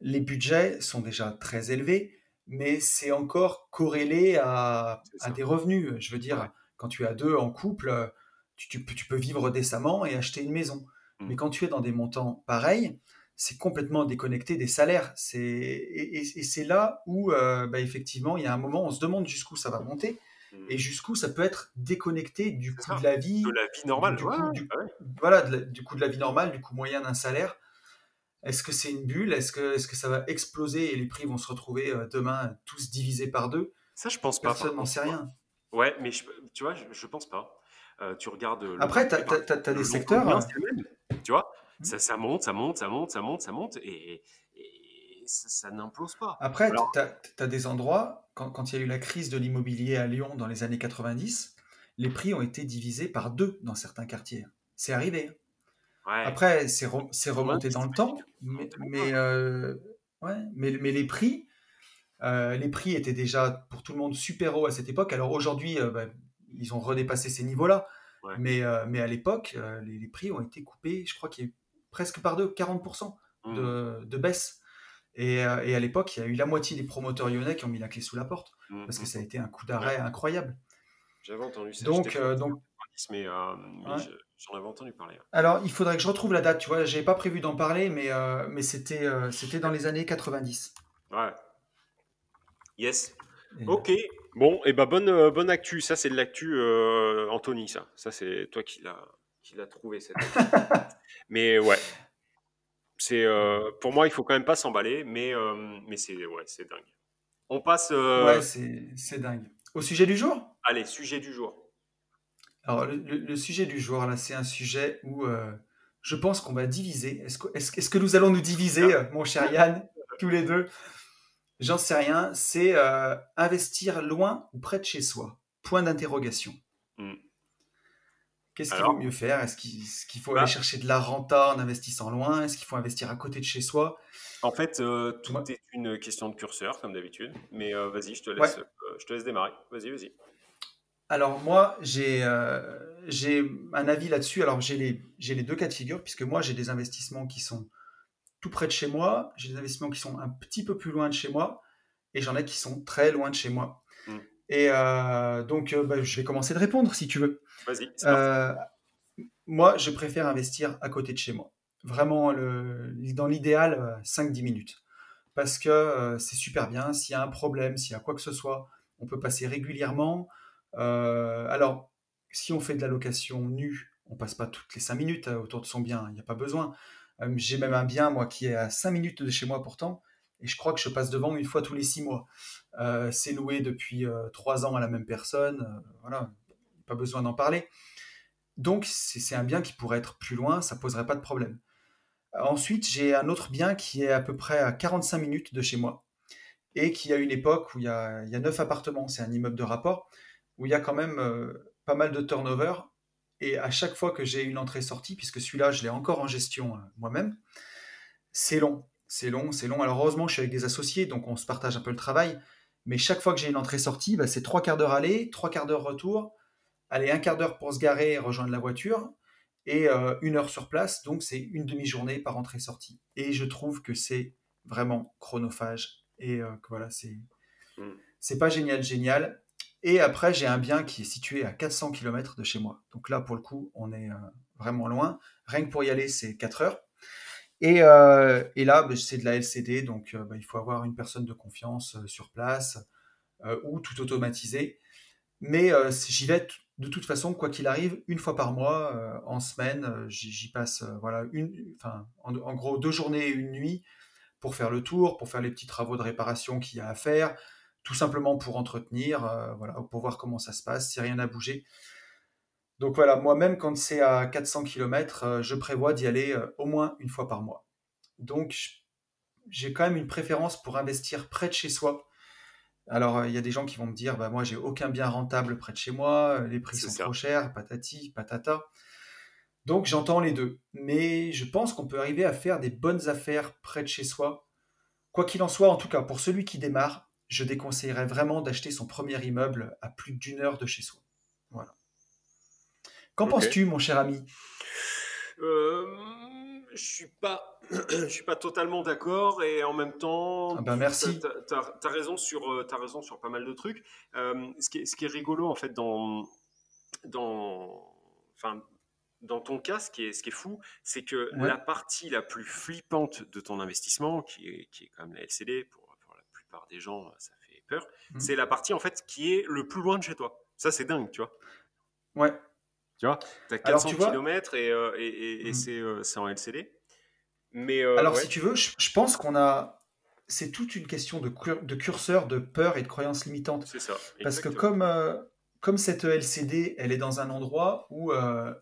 les budgets sont déjà très élevés, mais c'est encore corrélé à, à des revenus. Je veux dire, Ouais. quand tu as deux en couple, tu, tu peux, tu peux vivre décemment et acheter une maison. Mm. Mais quand tu es dans des montants pareils, c'est complètement déconnecté des salaires. C'est et, et- et c'est là où, euh, bah, effectivement, il y a un moment, on se demande jusqu'où ça va monter Mm. et jusqu'où ça peut être déconnecté du coût de la vie, de la vie normale. du ouais, ouais. voilà, la- du coût de la vie normale, du coût moyen d'un salaire. Est-ce que c'est une bulle? Est-ce que, est que ça va exploser et les prix vont se retrouver euh, demain tous divisés par deux? Ça, je pense pas. Personne n'en sait rien. Ouais, mais je- tu vois, je, je pense pas. Euh, tu regardes. le Après, tu as, des secteurs. même. Tu vois? Ça, ça monte, ça monte, ça monte, ça monte, ça monte, et, et ça, ça n'implose pas. Après, Alors- tu as, des endroits, quand, quand il y a eu la crise de l'immobilier à Lyon dans les années 90, les prix ont été divisés par deux dans certains quartiers. C'est arrivé. Ouais. Après, c'est re- c'est remonté dans le temps, mais, mais, euh, ouais, mais, mais les prix, euh, les prix étaient déjà pour tout le monde super hauts à cette époque. Alors aujourd'hui, euh, bah, ils ont redépassé ces niveaux-là, mais, mais à l'époque, les, les prix ont été coupés, je crois qu'il y a eu presque par deux, 40% Mmh. de, baisse. Et, euh, et à l'époque, il y a eu la moitié des promoteurs lyonnais qui ont mis la clé sous la porte, Mmh, parce que mmh. ça a été un coup d'arrêt incroyable. J'avais entendu ça. Donc, euh, pas- donc mais, euh, j'en avais entendu parler. Alors, il faudrait que je retrouve la date, tu vois. J'avais pas prévu d'en parler, mais, mais c'était c'était dans les années 90. Ouais. Yes. Ok. Bon, et bah bonne, bonne actu. Ça, c'est de l'actu Anthony, ça. Ça, c'est toi qui l'as trouvé, cette [LAUGHS] Mais ouais. C'est, pour moi, il faut quand même pas s'emballer, mais, mais c'est ouais, dingue. On passe. Ouais, c'est dingue. Au sujet du jour? Allez, sujet du jour. Alors, le, sujet du jour, là, c'est un sujet où je pense qu'on va diviser. Est-ce que, est -ce que nous allons nous diviser, mon cher Yann, tous les deux? J'en sais rien. C'est euh, investir loin ou près de chez soi? Point d'interrogation. Hmm. Qu'est-ce qu'il vaut mieux faire? Est-ce qu'il faut aller bah chercher de la renta en investissant loin? Est-ce qu'il faut investir à côté de chez soi? En fait, euh, tout est une question de curseur, comme d'habitude. Mais euh, vas-y, je, te laisse, je te laisse démarrer. Vas-y, vas-y. Alors moi, j'ai un avis là-dessus. Alors j'ai les, les deux cas de figure, puisque moi, j'ai des investissements qui sont tout près de chez moi, j'ai des investissements qui sont un petit peu plus loin de chez moi, et j'en ai qui sont très loin de chez moi. Mm. Et euh, donc, euh, bah, je vais commencer de répondre si tu veux. Vas-y. Euh, moi, je préfère investir à côté de chez moi. Vraiment, le, dans l'idéal, 5-10 minutes. Parce que c'est super bien. S'il y a un problème, s'il y a quoi que ce soit, on peut passer régulièrement. alors, si on fait de la location nue, on passe pas toutes les 5 minutes autour de son bien, il n'y a pas besoin. J'ai même un bien, moi, qui est à 5 minutes de chez moi pourtant, et je crois que je passe devant une fois tous les 6 mois. Euh, c'est loué depuis 3 euh, ans à la même personne, voilà, pas besoin d'en parler. Donc, c'est un bien qui pourrait être plus loin, ça poserait pas de problème. Ensuite, j'ai un autre bien qui est à peu près à 45 minutes de chez moi et qui a une époque où il y a, 9 appartements, c'est un immeuble de rapport, où il y a quand même pas mal de turnover et à chaque fois que j'ai une entrée-sortie, puisque celui-là, je l'ai encore en gestion euh, moi-même, c'est long. C'est long, c'est long. Alors heureusement, je suis avec des associés, donc on se partage un peu le travail. Mais chaque fois que j'ai une entrée-sortie, bah, c'est trois quarts d'heure aller, trois quarts d'heure retour. Allez, un quart d'heure pour se garer et rejoindre la voiture. Et euh, une heure sur place, donc c'est une demi-journée par entrée-sortie. Et je trouve que c'est vraiment chronophage. Et euh, que voilà, c'est mmh. c'est pas génial, génial. Et après, j'ai un bien qui est situé à 400 km de chez moi. Donc là, pour le coup, on est euh, vraiment loin. Rien que pour y aller, c'est 4 heures. Et, euh, et là, bah, c'est de la LCD, donc euh, bah, il faut avoir une personne de confiance sur place ou tout automatisé. Mais j'y vais de toute façon, quoi qu'il arrive, une fois par mois, en semaine, j'y passe voilà, en, gros deux journées et une nuit pour faire le tour, pour faire les petits travaux de réparation qu'il y a à faire, tout simplement pour entretenir, euh, voilà, pour voir comment ça se passe, si rien n'a bougé. Donc voilà, moi-même, quand c'est à 400 km, euh, je prévois d'y aller euh, au moins une fois par mois. Donc j'ai quand même une préférence pour investir près de chez soi. Alors il y a des gens qui vont me dire, bah, moi j'ai aucun bien rentable près de chez moi, les prix sont trop chers, patati, patata. Donc j'entends les deux. Mais je pense qu'on peut arriver à faire des bonnes affaires près de chez soi. Quoi qu'il en soit, en tout cas pour celui qui démarre, je déconseillerais vraiment d'acheter son premier immeuble à plus d'une heure de chez soi. Qu'en penses-tu, mon cher ami? Euh, Je suis pas, [CLEARS THROAT] je suis pas totalement d'accord et en même temps, ah ben merci. Tu as, raison sur, euh, as raison sur pas mal de trucs. Euh, ce, qui est, ce qui est rigolo en fait dans, dans, enfin, dans ton cas, ce qui est, ce qui est fou, c'est que la partie la plus flippante de ton investissement, qui est, qui est quand même la LCD pour par des gens, ça fait peur. Mmh. C'est la partie en fait qui est le plus loin de chez toi. Ça, c'est dingue, tu vois. Ouais. Tu vois, tu as 400 km et, euh, et, et, mmh. euh, c'est en LCD. Mais, euh, Alors, si tu veux, je, pense qu'on a. C'est toute une question de, de, curseur, de peur et de croyances limitantes. C'est ça. Parce que comme, comme cette LCD, elle est dans un endroit où,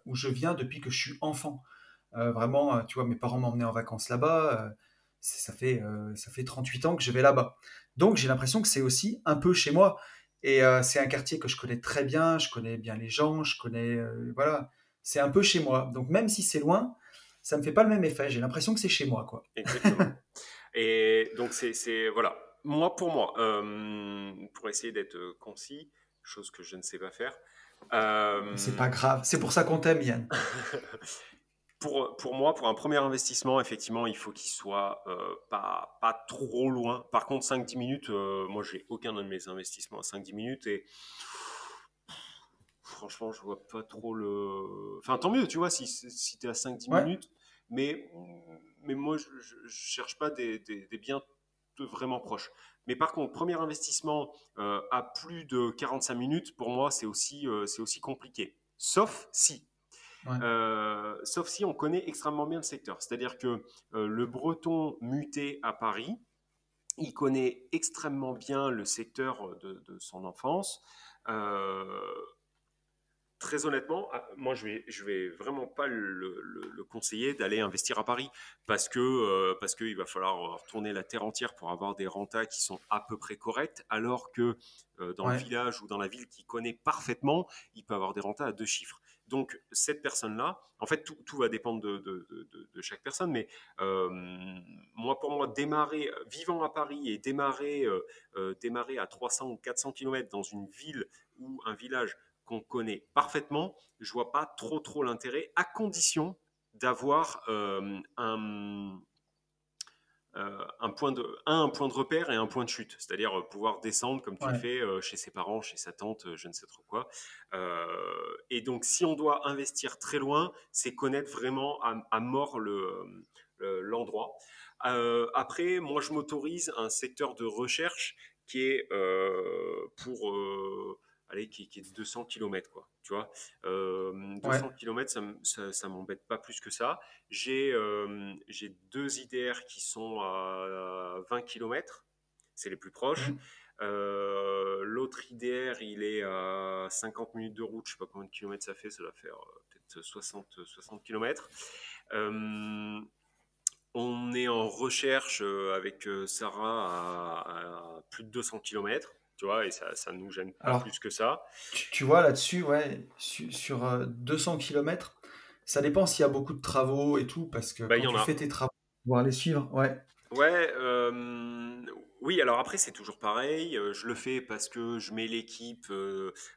où je viens depuis que je suis enfant. vraiment, tu vois, mes parents m'emmenaient en vacances là-bas ça fait, ça fait 38 ans que je vais là-bas. Donc j'ai l'impression que c'est aussi un peu chez moi. Et euh, c'est un quartier que je connais très bien, je connais bien les gens, je connais. Euh, voilà, c'est un peu chez moi. Donc même si c'est loin, ça me fait pas le même effet. J'ai l'impression que c'est chez moi. Quoi. Exactement. [LAUGHS] et donc c'est. Voilà. Moi, pour moi, euh, pour essayer d'être concis, chose que je ne sais pas faire. C'est pas grave. C'est pour ça qu'on t'aime, Yann. [LAUGHS] pour, pour moi, pour un premier investissement, effectivement, il faut qu'il soit euh, pas, pas trop loin. Par contre, 5-10 minutes, euh, moi, j'ai aucun de mes investissements à 5-10 minutes et franchement, je vois pas trop le. Enfin, tant mieux, tu vois, si, si tu es à 5-10 minutes. Mais, mais moi, je, ne cherche pas des, des, biens vraiment proches. Mais par contre, premier investissement euh, à plus de 45 minutes, pour moi, c'est aussi, euh, c'est aussi compliqué. Sauf si. Euh, sauf si on connaît extrêmement bien le secteur. C'est-à-dire que le breton muté à Paris, il connaît extrêmement bien le secteur de, de son enfance. Euh, très honnêtement, ah, moi, je vais, je vais vraiment pas le, conseiller d'aller investir à Paris parce que euh, parce qu'il va falloir retourner la terre entière pour avoir des rentas qui sont à peu près corrects, alors que euh, dans le village ou dans la ville qu'il connaît parfaitement, il peut avoir des rentas à deux chiffres. Donc cette personne-là, en fait, tout, va dépendre de, chaque personne, mais euh, moi, pour moi, démarrer, vivant à Paris et démarrer, démarrer à 300 ou 400 km dans une ville ou un village qu'on connaît parfaitement, je vois pas trop trop l'intérêt, à condition d'avoir euh, un, euh, un, point de, un, point de repère et un point de chute, c'est-à-dire euh, pouvoir descendre comme tu le fais chez ses parents, chez sa tante, je ne sais trop quoi. et donc, si on doit investir très loin, c'est connaître vraiment à, mort l'endroit. Le, après, moi, je m'autorise un secteur de recherche qui est pour allez, qui, est de 200 km, quoi. Tu vois, 200 euh, km, ça, ça, m'embête pas plus que ça. J'ai euh, j'ai deux IDR qui sont à 20 km, c'est les plus proches. Mmh. Euh, l'autre IDR, il est à 50 minutes de route, je sais pas combien de kilomètres ça fait, ça doit faire peut-être 60, 60 km. on est en recherche avec Sarah à, à plus de 200 km tu vois, et ça, ça nous gêne pas plus que ça. Tu, vois, là-dessus, ouais, sur, 200 euh, km, ça dépend s'il y a beaucoup de travaux et tout, parce que bah, quand tu fais tes travaux, pouvoir les suivre, ouais. Ouais, euh, oui, alors après, c'est toujours pareil. Euh, je le fais parce que je mets l'équipe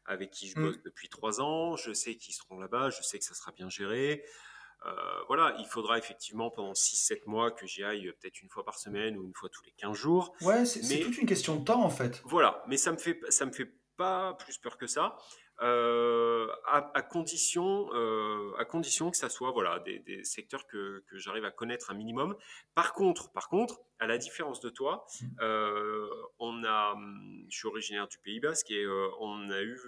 avec qui je mmh. bosse depuis trois ans. Je sais qu'ils seront là-bas, je sais que ça sera bien géré. Euh, voilà, il faudra effectivement pendant 6-7 mois que j'y aille peut-être une fois par semaine ou une fois tous les 15 jours. Ouais, c'est toute une question de temps en fait. Voilà, mais ça me fait, ça me fait pas plus peur que ça. Euh, à, condition, euh, à condition que ça soit voilà des, secteurs que, que j'arrive à connaître un minimum. Par contre, par contre, à la différence de toi, mmh. on a, je suis originaire du Pays Basque et on a eu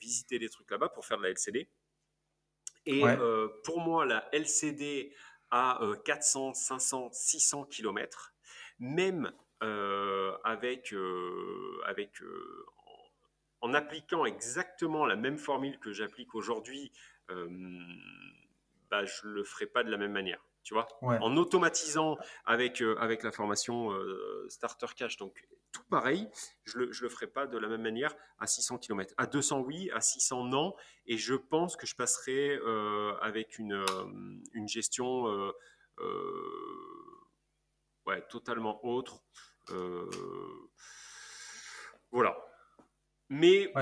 visité des trucs là-bas pour faire de la LCD. Et euh, pour moi, la LCD a 400, 500, 600 km, même euh, avec, euh, avec en, appliquant exactement la même formule que j'applique aujourd'hui, bah, je ne le ferai pas de la même manière. Tu vois, en automatisant avec, avec la formation Starter Cash, donc tout pareil, je ne le, je le ferai pas de la même manière à 600 km. À 200, oui, à 600, non. Et je pense que je passerai euh, avec une, euh, une gestion euh, ouais, totalement autre. voilà. Mais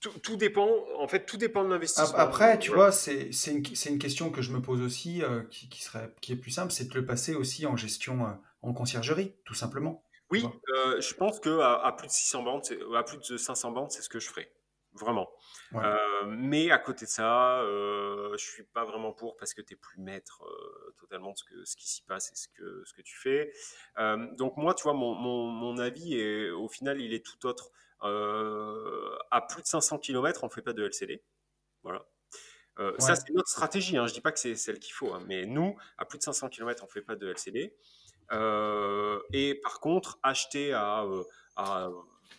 tout, tout, dépend, en fait, tout dépend de l'investissement. Après, tu vois, c'est une, une, question que je me pose aussi, qui, qui, serait, qui est plus simple, c'est de le passer aussi en gestion, en conciergerie, tout simplement. Oui, euh, je pense que à, plus de 600 bandes, à plus de 500 bandes, c'est ce que je ferai. Vraiment. Euh, mais à côté de ça, euh, je suis pas vraiment pour parce que tu n'es plus maître euh, totalement de ce, que, ce qui s'y passe et ce que, ce que tu fais. donc moi, tu vois, mon, mon, avis, est, au final, il est tout autre. à plus de 500 km, on ne fait pas de LCD. Voilà. Ça, c'est notre stratégie. Hein. Je ne dis pas que c'est celle qu'il faut. Hein. mais nous, à plus de 500 km, on ne fait pas de LCD. Euh, et par contre, acheter à, euh, à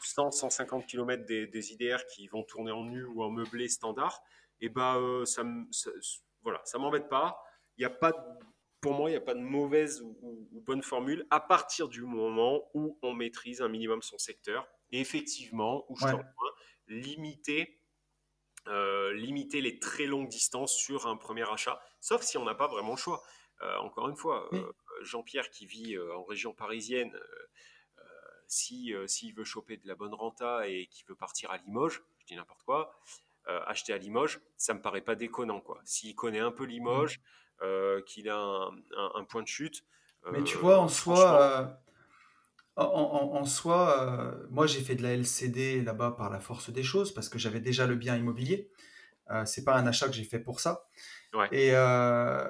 100, 150 km des, des, IDR qui vont tourner en nu ou en meublé standard, et eh ben, ça, ça, voilà, ça m'embête pas. Il y a pas pour moi, il n'y a pas de mauvaise ou, bonne formule à partir du moment où on maîtrise un minimum son secteur. Et effectivement, où je ouais. limiter, euh, limiter les très longues distances sur un premier achat, sauf si on n'a pas vraiment le choix. encore une fois, Jean-Pierre qui vit euh, en région parisienne, euh, euh, si s'il veut choper de la bonne renta et qui veut partir à Limoges, je dis n'importe quoi, acheter à Limoges, ça me paraît pas déconnant quoi. S'il connaît un peu Limoges, qu'il a un, point de chute. Mais tu vois, en soi, En, en- en soi, euh, moi j'ai fait de la LCD là-bas par la force des choses parce que j'avais déjà le bien immobilier. Euh, c'est pas un achat que j'ai fait pour ça. Ouais. Et, euh,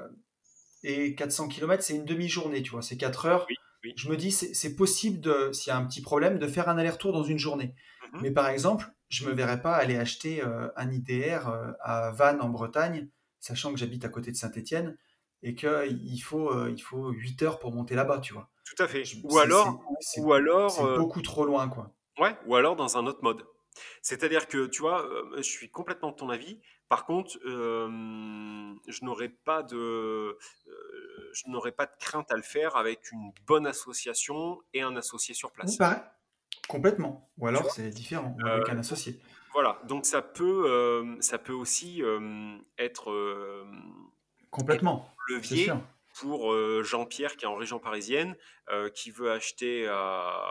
et 400 km, c'est une demi-journée, tu vois, c'est 4 heures. Oui, oui. Je me dis, c'est possible, s'il y a un petit problème, de faire un aller-retour dans une journée. Mhm. Mais par exemple, je me verrais pas aller acheter euh, un IDR euh, à Vannes en Bretagne, sachant que j'habite à côté de Saint-Étienne et qu'il faut, euh, il faut 8 heures pour monter là-bas, tu vois. Tout à fait. Je- Ou alors, ou alors, c'est beaucoup trop loin, quoi. ouais, ou alors dans un autre mode. C'est-à-dire que, tu vois, je suis complètement de ton avis. Par contre, euh, je n'aurais pas de, euh, je n'aurais pas de crainte à le faire avec une bonne association et un associé sur place. pareil, complètement. Ou alors c'est différent, Euh, avec un associé. voilà. Donc ça peut, ça peut aussi être, être Complètement, c'est levier pour Jean-Pierre qui est en région parisienne, qui veut acheter à,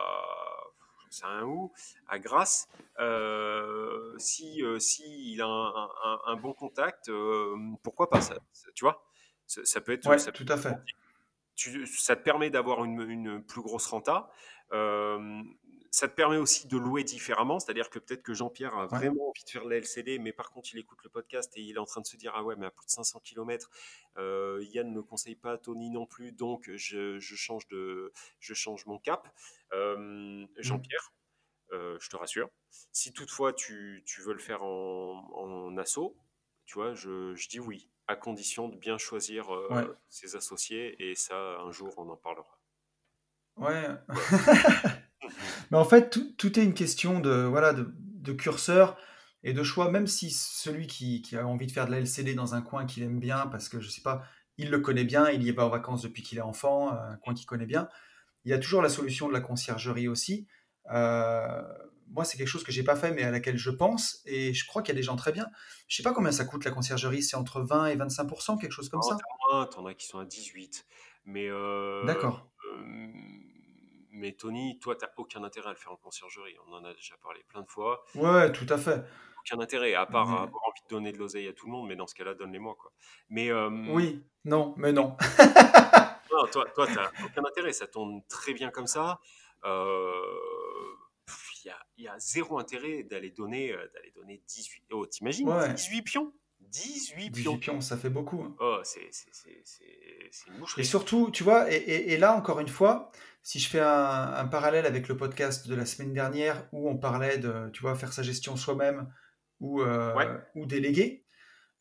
je sais rien où, à Grasse. Euh, si, euh, si il a un, un- un- un bon contact, euh, pourquoi pas ça, ça- Tu vois, ça, ça peut être, Ouais, ça peut tout à fait. tu- ça te permet d'avoir une, une plus grosse renta. Euh, ça te permet aussi de louer différemment, c'est-à-dire que peut-être que Jean-Pierre a vraiment envie de faire de la LCD, mais par contre il écoute le podcast et il est en train de se dire ah ouais mais à plus de 500 km, Yann ne conseille pas, Tony non plus, donc je, je change de, je change mon cap. Euh, Mm. Jean-Pierre, euh, je te rassure, si toutefois tu, tu veux le faire en, en assaut, tu vois, je, je dis oui, à condition de bien choisir euh, Ouais. ses associés, et ça, un jour, on en parlera. Ouais. [LAUGHS] Mais en fait, tout, tout est une question de, voilà, de, de curseur et de choix. Même si celui qui, qui a envie de faire de la LCD dans un coin qu'il aime bien, parce que je sais pas, il le connaît bien, il y va en vacances depuis qu'il est enfant, un coin qu'il connaît bien, il y a toujours la solution de la conciergerie aussi. Euh, moi, c'est quelque chose que j'ai pas fait, mais à laquelle je pense, et je crois qu'il y a des gens très bien. Je sais pas combien ça coûte la conciergerie, c'est entre 20 et 25% quelque chose comme Non, ça. t'as moins, t'en as qui sont à 18. Mais, euh, D'accord. euh, mais Tony, toi, t'as aucun intérêt à le faire en conciergerie. On en a déjà parlé plein de fois. Ouais, tout à fait. Aucun intérêt, à part avoir envie de donner de l'oseille à tout le monde, mais dans ce cas-là, donne-les-moi, quoi. Mais, euh, oui, non, mais non. Non, toi, toi, t'as aucun intérêt, ça tourne très bien comme ça. Euh, Il y a, il y a zéro intérêt d'aller donner, euh, d'aller donner 18. Oh, t'imagines Ouais, 18 pions? 18 18 pions. pions, ça fait beaucoup. hein. Oh, c'est c'est- c'est- c'est- c'est une Et boucherie. surtout, tu vois, et, et- et là, encore une fois, si je fais un, un parallèle avec le podcast de la semaine dernière où on parlait de, tu vois, faire sa gestion soi-même ou, euh, Ouais, ou déléguer,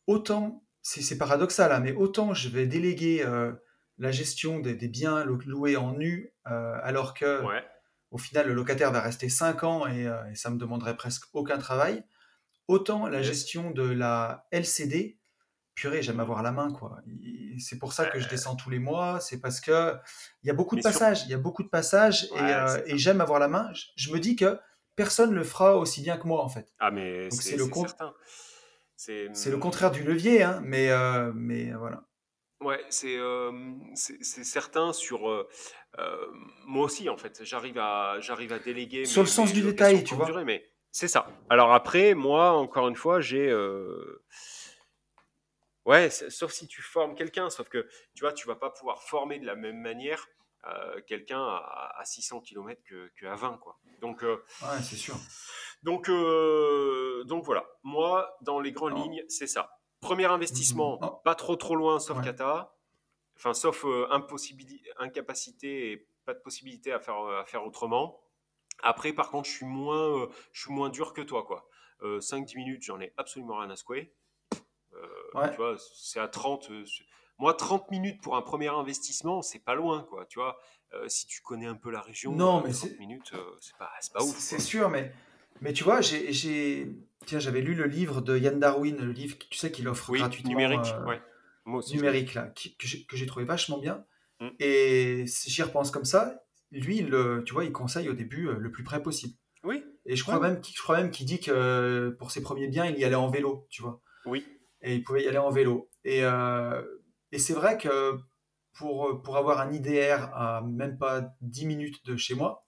autant, c'est paradoxal, hein, mais autant je vais déléguer euh, la gestion des, des biens lo- loués en nu, euh, alors que ouais, au final, le locataire va rester 5 ans et, et ça me demanderait presque aucun travail, autant la gestion de la LCD, purée, j'aime avoir la main, quoi. C'est pour ça que je descends tous les mois, c'est parce que il y a beaucoup de passages, il y a beaucoup de passages et, euh, et j'aime avoir la main. Je, me dis que personne le fera aussi bien que moi, en fait. Ah, mais Donc c'est le, con- contraire du levier, hein, mais, euh, mais voilà. ouais, c'est euh, certain sur. euh, moi aussi, en fait, j'arrive à à déléguer Sur le sens du détail, tu vois. durée, mais c'est ça. Alors après, moi, encore une fois, j'ai euh, Ouais, sauf si tu formes quelqu'un, sauf que tu vois, tu vas pas pouvoir former de la même manière euh, quelqu'un à, à 600 km que, que à 20, quoi. Donc, euh, Ouais, c'est sûr. donc, donc voilà. Moi, dans les grandes Oh, lignes, c'est ça. Premier investissement, Oh, pas trop trop loin, sauf ouais. cata, enfin, sauf euh, impossibili- incapacité et pas de possibilité à faire, à faire autrement. Après, par contre, je suis moins, euh, je suis moins dur que toi, quoi. 5-10 minutes, j'en ai absolument rien à secouer. Euh, Ouais. tu vois, c'est à 30. euh, c'est- moi, 30 minutes pour un premier investissement, c'est pas loin, quoi. Tu vois, Euh, si tu connais un peu la région, Non, euh, mais 30 c'est minutes, euh, c'est pas, pas ouf, c'est sûr, mais, mais tu vois, j'ai, tiens, j'avais lu le livre de Yann Darwin, le livre, tu sais, qu'il offre Oui, gratuitement numérique, euh, ouais. Moi aussi, je l'ai. numérique là, qui- que j'ai trouvé vachement bien. Mm. Et si j'y repense comme ça, lui, le- tu vois, il conseille au début euh, le plus près possible. Oui, Et je crois ouais. même, qu'il- je crois même qu'il dit que euh, pour ses premiers biens, il y allait en vélo, tu vois. Oui, Et il pouvait y aller en vélo. Et, euh, et c'est vrai que pour, pour avoir un IDR à même pas 10 minutes de chez moi,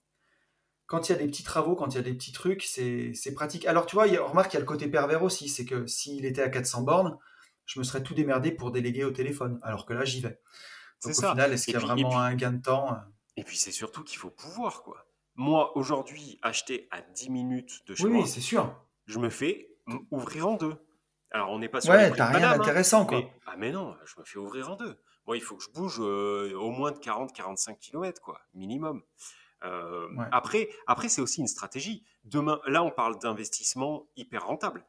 quand il y a des petits travaux, quand il y a des petits trucs, c'est c'est pratique. Alors tu vois, il y a, remarque, il y a le côté pervers aussi, c'est que s'il était à 400 bornes, je me serais tout démerdé pour déléguer au téléphone, alors que là, j'y vais. c'est Donc au ça. final, est-ce qu'il y a puis, vraiment puis, un gain de temps et puis c'est surtout qu'il faut pouvoir, quoi. Moi, aujourd'hui, acheter à 10 minutes de chez Oui, moi, oui, c'est sûr. je me fais ouvrir en deux. Alors, on n'est pas sur Ouais, prix t'as rien hein, d'intéressant, quoi. mais ah mais non, je me fais ouvrir en deux. Moi, il faut que je bouge euh, au moins de 40-45 km, quoi, minimum. Euh, Ouais. après, après c'est aussi une stratégie. Demain, là, on parle d'investissement hyper rentable.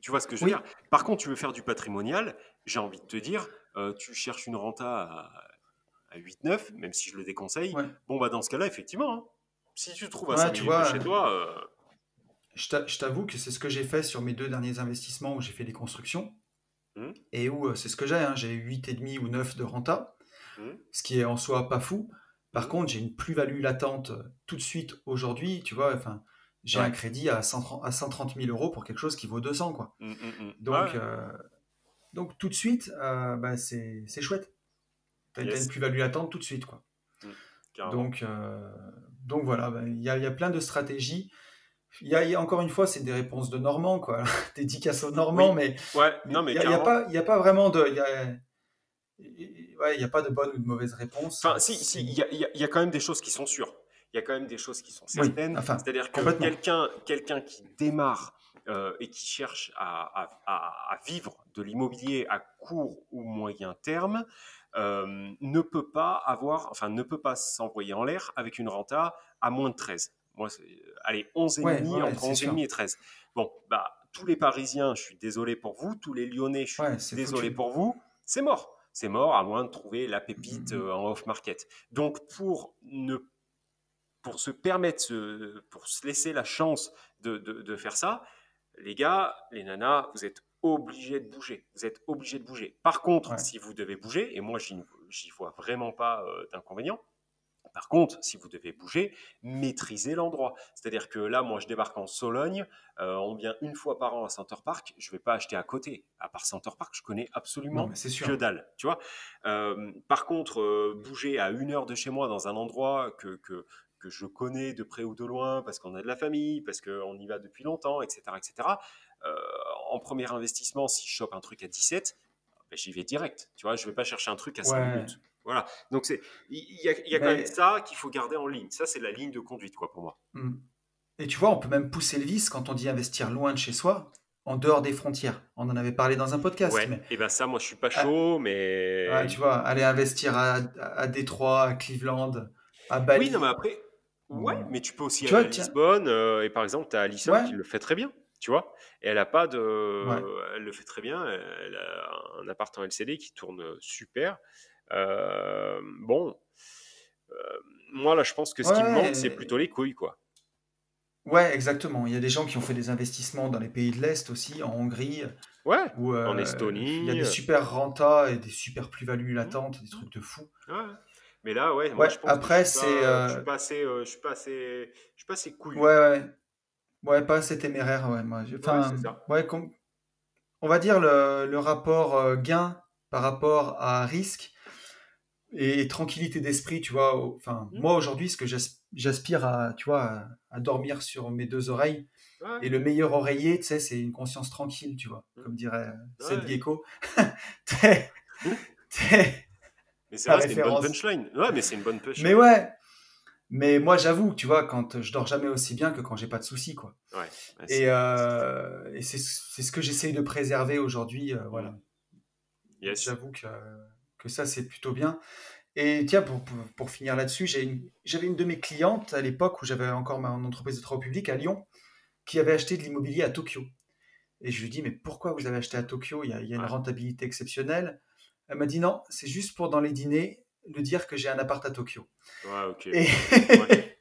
Tu vois ce que je veux Oui, dire? Par contre, tu veux faire du patrimonial, j'ai envie de te dire, euh, tu cherches une renta à, à 8-9, même si je le déconseille. ouais. Bon, bah dans ce cas-là, effectivement, hein, si tu trouves à Ouais, 5 tu minutes de chez toi, euh, je t'a- je t'avoue que c'est ce que j'ai fait sur mes deux derniers investissements où j'ai fait des constructions hum, et où euh, c'est ce que j'ai, hein, j'ai 8,5 ou 9 de renta, hum, ce qui est en soi pas fou. Par hum, contre, j'ai une plus-value latente euh, tout de suite aujourd'hui, tu vois, enfin, j'ai un crédit à 130, à 130 000 euros pour quelque chose qui vaut 200, quoi. Donc, Ouais, euh, donc tout de suite, euh, bah, c'est chouette. T'as, t'as une yes, plus-value latente tout de suite, quoi. hum. Donc, euh, donc voilà, bah, il y, a, y a plein de stratégies. Il y a, y encore une fois, c'est des réponses de Normand, quoi. Dédicace aux Normands, Oui, mais ouais, il non, mais n'y a, y pas, il y a pas vraiment de. Y a, ouais, il y a pas de bonne ou de mauvaise réponse. Enfin, si, si, il y a, il y il y a quand même des choses qui sont sûres. Il y a quand même des choses qui sont Oui, certaines. enfin, C'est-à-dire que quelqu'un quelqu'un qui démarre euh, et qui cherche à- à vivre de l'immobilier à court ou moyen terme euh, ne peut pas avoir, enfin, ne peut pas s'envoyer en l'air avec une renta à moins de 13. Moi, c'est- allez, 11,5, Ouais, ouais, entre c'est 11,5 sûr. et 13. Bon, bah, tous les Parisiens, je suis désolé pour vous. Tous les Lyonnais, je suis Ouais, désolé foutu. pour vous. C'est mort. C'est mort à moins de trouver la pépite Mhm. euh, en off-market. Donc, pour, ne, pour se permettre, pour se laisser la chance de, de- de faire ça, les gars, les nanas, vous êtes obligés de bouger. Vous êtes obligés de bouger. Par contre, Ouais. si vous devez bouger, et moi, j'y vois vraiment pas euh, d'inconvénient, par contre, si vous devez bouger, maîtrisez l'endroit. C'est-à-dire que là, moi, je débarque en Sologne, euh, on vient une fois par an à Center Park, je ne vais pas acheter à côté. À part Center Park, je connais Non, absolument mais c'est que sûr. dalle, tu vois. Euh, par contre, euh, bouger à une heure de chez moi dans un endroit que, que, que je connais de près ou de loin, parce qu'on a de la famille, parce qu'on y va depuis longtemps, etc., etc. euh, en premier investissement, si je chope un truc à 17, ben, j'y vais direct. Tu vois, je ne vais pas chercher un truc à 5 Ouais. minutes. Voilà. Donc, c'est, il y, a, il y a quand même ça qu'il faut garder en ligne. Ça, c'est la ligne de conduite, quoi, pour moi. hmm. et tu vois, on peut même pousser le vice quand on dit investir loin de chez soi, en dehors des frontières. On en avait parlé dans un podcast, Ouais. mais Et ben ça, moi, je suis pas ah, chaud, mais tu vois, aller investir à, à Détroit, à Cleveland, à oui, non, mais Bali. après, ouais, ou- mais tu peux aussi Tu aller vois, à Lisbonne. euh, et par exemple, tu as Alison ouais, qui le fait très bien, tu vois? Et elle a pas de, ouais, elle le fait très bien. Elle a un appart en LCD qui tourne super. Euh, bon, euh, moi là, je pense que ce qui me manque, c'est plutôt les couilles, quoi. ouais, exactement. Il y a des gens qui ont fait des investissements dans les pays de l'Est aussi, en Hongrie, Ouais, où en euh, il y a Estonie. des euh, super rentas et des super plus-values hmm, latentes, des trucs de fou. ouais. Mais là, ouais, moi, Ouais, je pense après, c'est. je suis euh, pas assez, euh, je suis pas assez, je suis pas assez couillu. ouais, ouais, ouais, pas assez téméraire, ouais. Moi, Ouais, enfin, ouais, com- on va dire le, le rapport euh, gain par rapport à risque et tranquillité d'esprit, tu vois. Enfin, Hmm, moi aujourd'hui, ce que j'as- j'aspire à, tu vois, à, dormir sur mes deux oreilles. Ouais, Et le meilleur oreiller, tu sais, c'est une conscience tranquille, tu vois, hmm, comme dirait euh, Seth ouais. Gecko. [LAUGHS] T'es- t'es- Mais c'est vrai, c'est une bonne punchline. Ouais, mais c'est une bonne Mais punchline. ouais, mais moi j'avoue, tu vois, quand je dors jamais aussi bien que quand j'ai pas de soucis, quoi. Ouais, Et, euh, et c'est ce que j'essaye de préserver aujourd'hui, euh, voilà. Yes. J'avoue que, que ça, c'est plutôt bien. Et tiens, pour, pour, pour finir là-dessus, une- j'avais une de mes clientes à l'époque où j'avais encore ma mon entreprise de travaux publics à Lyon, qui avait acheté de l'immobilier à Tokyo. Et je lui dis, mais pourquoi vous avez acheté à Tokyo? Il y, a, il y a une Ouais. rentabilité exceptionnelle. Elle m'a dit, non, c'est juste pour dans les dîners, le dire que j'ai un appart à Tokyo. Ouais, ok. Et, Ouais.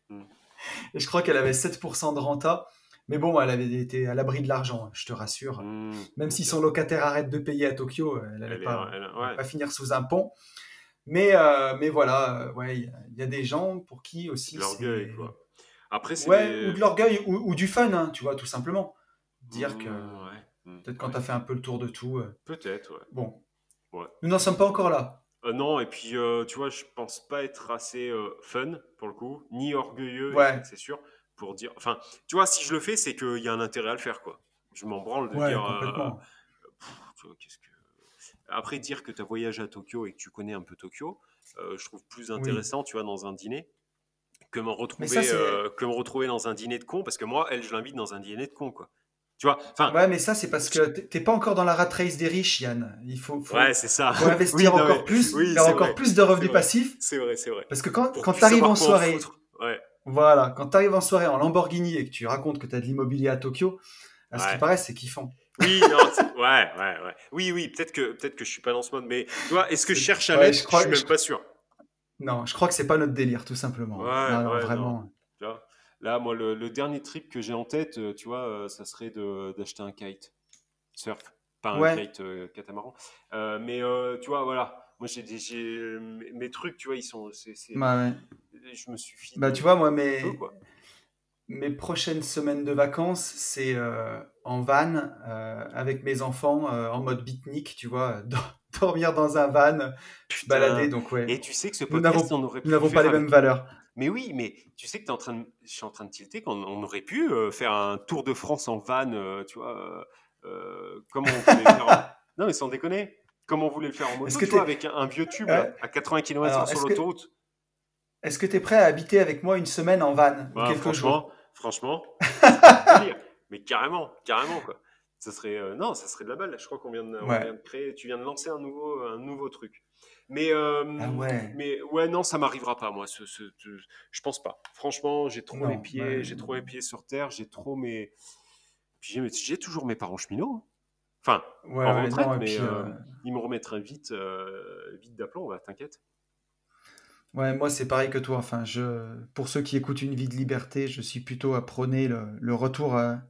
Et [LAUGHS] je crois qu'elle avait 7% de renta. Mais bon, elle avait été à l'abri de l'argent, je te rassure. Hmm, Même si son locataire arrête de payer à Tokyo, elle n'allait pas, elle- ouais. finir sous un pont. Mais, euh, mais voilà, euh, ouais, il y, a- il y a des gens pour qui de aussi l'orgueil, quoi. Après, c'est Ouais, ou de l'orgueil, ou, ou du fun, hein, tu vois, tout simplement. Dire que Hmm, ouais. Hmm, peut-être quand ouais. tu as fait un peu le tour de tout. euh, Peut-être, ouais. bon, Ouais. nous n'en sommes pas encore là. Euh, non, et puis, euh, tu vois, je pense pas être assez euh, fun, pour le coup, ni orgueilleux, et Ouais, ça, c'est sûr, pour dire. Enfin, tu vois, si je le fais, c'est qu'il y a un intérêt à le faire, quoi. Je m'en branle de ouais, dire. complètement. pff, tu vois, qu'est-ce que. Après, dire que tu as voyagé à Tokyo et que tu connais un peu Tokyo, je trouve plus Oui, intéressant, tu vois, dans un dîner, que me retrouver, ça, c'est- que me retrouver dans un dîner de con, parce que moi, elle, je l'invite dans un dîner de con, quoi. Tu vois Enfin, Ouais, mais ça, c'est parce que t'es- pas encore dans la rat race des riches, Yann. Il faut, faut, ouais, c'est ça. faut investir Oui, non, encore mais- plus, oui, faire encore vrai. plus de revenus passifs. C'est vrai, c'est vrai. Parce que quand, Pour quand plus tu arrives savoir en soirée. Ouais. voilà, quand tu arrives en soirée en Lamborghini et que tu racontes que tu as de l'immobilier à Tokyo, à ce qui paraît, c'est kiffant. Oui, non, ouais, ouais, ouais. Oui, oui, peut-être que, peut-être que je suis pas dans ce mode, mais tu vois, est-ce que je C'est- cherche à ouais, l'être? je crois- Je suis je- même pas sûr. Non, je crois que c'est pas notre délire, tout simplement. Ouais, non, non, vraiment. Vois Là, moi, le, le dernier trip que j'ai en tête, euh, tu vois, euh, ça serait d'acheter un kite. Surf. Pas un Ouais. kite euh, catamaran. Euh, mais tu vois, voilà. Moi, j'ai des, mes trucs, tu vois, ils sont. c'est- Bah, ouais. Je me suis fini. Bah, tu vois, moi, mes, peu, quoi. mes prochaines semaines de vacances, c'est en van, avec mes enfants, en mode beatnik, tu vois, [LAUGHS] dormir dans un van, Putain. balader, donc ouais. Et tu sais que ce podcast, Nous n'avons pas les mêmes valeurs. Mais oui, mais tu sais que t'es en train de... je suis en train de tilter qu'on on aurait pu euh, faire un tour de France en van, euh, tu vois, euh, euh, comme on voulait le faire en... [LAUGHS] Non, mais sans déconner, comme on voulait le faire en moto, que tu vois, avec un, un vieux tube là, à 80 km Alors, sur que- l'autoroute. Est-ce que tu es prêt à habiter avec moi une semaine en van jours? franchement, franchement, mais carrément, carrément quoi. Ça serait, non, ça serait de la balle. Je crois qu'on vient, Ouais. vient de créer, tu viens de lancer un nouveau, un nouveau truc. Mais, euh, Ah ouais. mais ouais, non, ça m'arrivera pas moi. Ce, ce- ce- je pense pas. Franchement, j'ai trop Non, les pieds, ouais. j'ai trop les pieds sur terre, j'ai trop mes, Puis j'ai, toujours mes parents cheminots. hein. Enfin, Ouais, en retraite, non, mais puis, euh, euh, ils me remettraient vite, vite d'aplomb, bah, t'inquiète. Ouais, moi c'est pareil que toi. Enfin, je, pour ceux qui écoutent Une vie de liberté, je suis plutôt à prôner le, le retour à,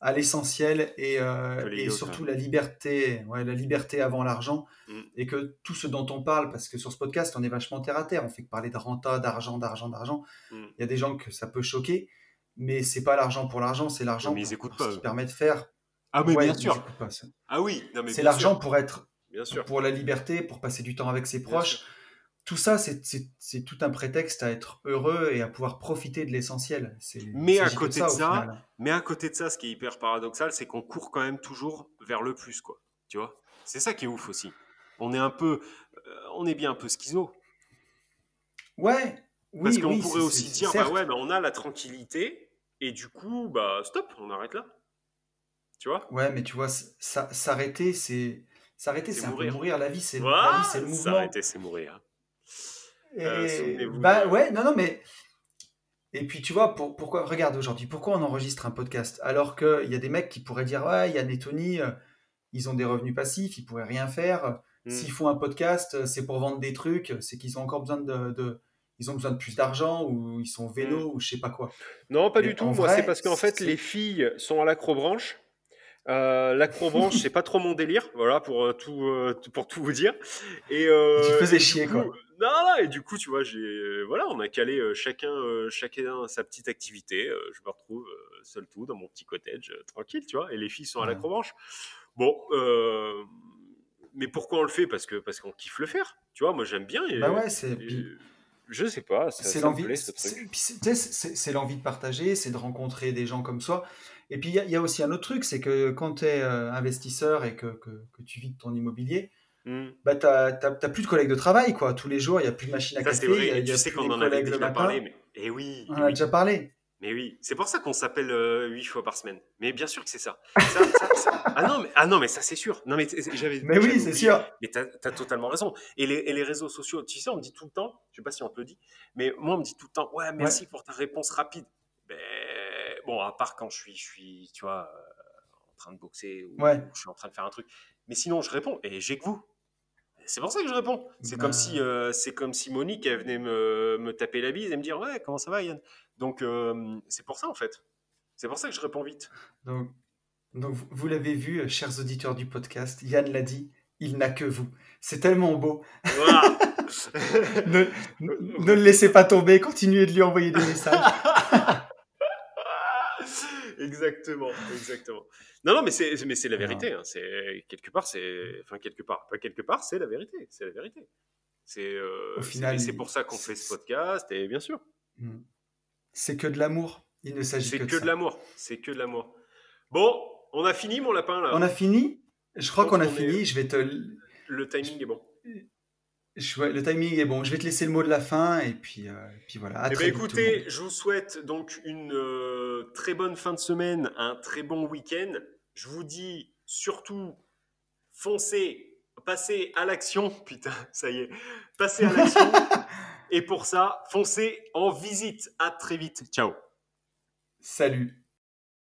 à l'essentiel et, euh, et surtout hein. la liberté, ouais, la liberté avant l'argent. Mm. Et que tout ce dont on parle, parce que sur ce podcast, on est vachement terre à terre, on fait que parler de renta, d'argent, d'argent, d'argent. Mm. Il y a des gens que ça peut choquer, mais c'est pas l'argent pour l'argent, c'est l'argent ils pour, ce qui permet de faire. Ah, Ouais, bien sûr. pas. Ah oui, C'est l'argent pour être, Bien sûr. pour la liberté, pour passer du temps avec ses Bien proches. sûr. Tout ça, c'est- tout un prétexte à être heureux et à pouvoir profiter de l'essentiel. Mais à côté ça, de ça. Mais à côté de ça, ce qui est hyper paradoxal, c'est qu'on court quand même toujours vers le plus, quoi. Tu vois? C'est ça qui est ouf aussi. On est un peu, euh, on est bien un peu schizo. Ouais, oui, Parce qu'on oui, pourrait aussi dire, bah ouais, bah on a la tranquillité, et du coup, bah stop, on arrête là. Tu vois? Ouais, mais tu vois, s'arrêter, c'est s'arrêter, C'est mourir. mourir. La vie, c'est Voilà, le mouvement. s'arrêter, c'est mourir. Euh, Et bah ouais, non, non, mais et puis tu vois, pour, pourquoi regarde aujourd'hui, pourquoi on enregistre un podcast alors qu'il y a des mecs qui pourraient dire ouais, Yann et Tony, euh, ils ont des revenus passifs, ils pourraient rien faire. Hmm. S'ils font un podcast, euh, c'est pour vendre des trucs, c'est qu'ils ont encore besoin de, de- ils ont besoin de plus d'argent ou ils sont vélo ou je sais pas quoi. Non, pas Mais du tout. Moi, c'est parce qu'en fait, les filles sont à l'acrobranche. Euh, l'acrobranche, c'est pas trop mon délire, voilà, pour, euh, tout, euh, pour tout vous dire. Et, euh, Tu faisais et chier, coup- quoi. Non, non, et du coup, tu vois, j'ai, voilà, on a calé euh, chacun, chacun sa petite activité. Je me retrouve seul tout dans mon petit cottage, tranquille, tu vois. Et les filles sont à Ouais. l'acrobranche. Bon, euh, mais pourquoi on le fait? Parce que parce qu'on kiffe le faire. Tu vois, moi j'aime bien. Et, Bah ouais, c'est je sais pas, c'est l'envie, c'est l'envie de partager, c'est de rencontrer des gens comme soi. Et puis il y, a- y aussi un autre truc, c'est que quand tu es investisseur et que, que- que tu vis de ton immobilier, Hmm. bah t'as- t'as plus de collègues de travail, quoi. Tous les jours, il y a plus de machine à Ça café, y vrai, a, et il y a tu sais qu'on en avait déjà parlé, mais eh oui, On eh en a oui. déjà parlé. Mais oui, c'est pour ça qu'on s'appelle euh, huit fois par semaine. Mais bien sûr que c'est ça. Ça- ça- ça- Ah, non, mais, ah non, mais ça c'est sûr. Non, mais j'avais. Mais oui, c'est sûr. Mais t'as as totalement raison. Et les, et les réseaux sociaux, tu sais, on me dit tout le temps, je sais pas si on te le dit, mais moi on me dit tout le temps, ouais, merci pour ta réponse rapide. Ben, bon, à part quand je suis, je suis, tu vois, euh, en train de boxer ou, Ouais. ou je suis en train de faire un truc. Mais sinon, je réponds et j'ai que vous. C'est pour ça que je réponds. C'est comme si, euh, c'est comme si Monique elle venait me, me taper la bise et me dire, ouais, comment ça va, Yann? Donc euh, c'est pour ça en fait. C'est pour ça que je réponds vite. Donc, donc vous- vous l'avez vu, euh, chers auditeurs du podcast, Yann l'a dit, il n'a que vous. C'est tellement beau. Voilà. [LAUGHS] Ne, ne le laissez pas tomber, continuez de lui envoyer des messages. [LAUGHS] exactement, exactement. Non, non, mais c'est, mais c'est la vérité. hein. C'est quelque part, c'est, enfin quelque part, pas quelque part, c'est la vérité. C'est la vérité. C'est, euh, final, c'est pour ça qu'on fait ce podcast. Et bien sûr, Hmm. C'est que de l'amour. Il ne s'agit c'est que, que, de l'amour. C'est que de l'amour. Bon, on a fini mon lapin là. On a fini? Je crois qu'on a est- fini. Je vais te. Le timing est bon. Le timing est bon. Je vais te laisser le mot de la fin et puis, puis voilà. Eh ben, écoutez, je vous souhaite donc une très bonne fin de semaine, un très bon week-end. Je vous dis surtout, foncez, passez à l'action. [LAUGHS] Putain, ça y est, passez à l'action. [LAUGHS] et pour ça, foncez en visite. À très vite. Ciao. Salut.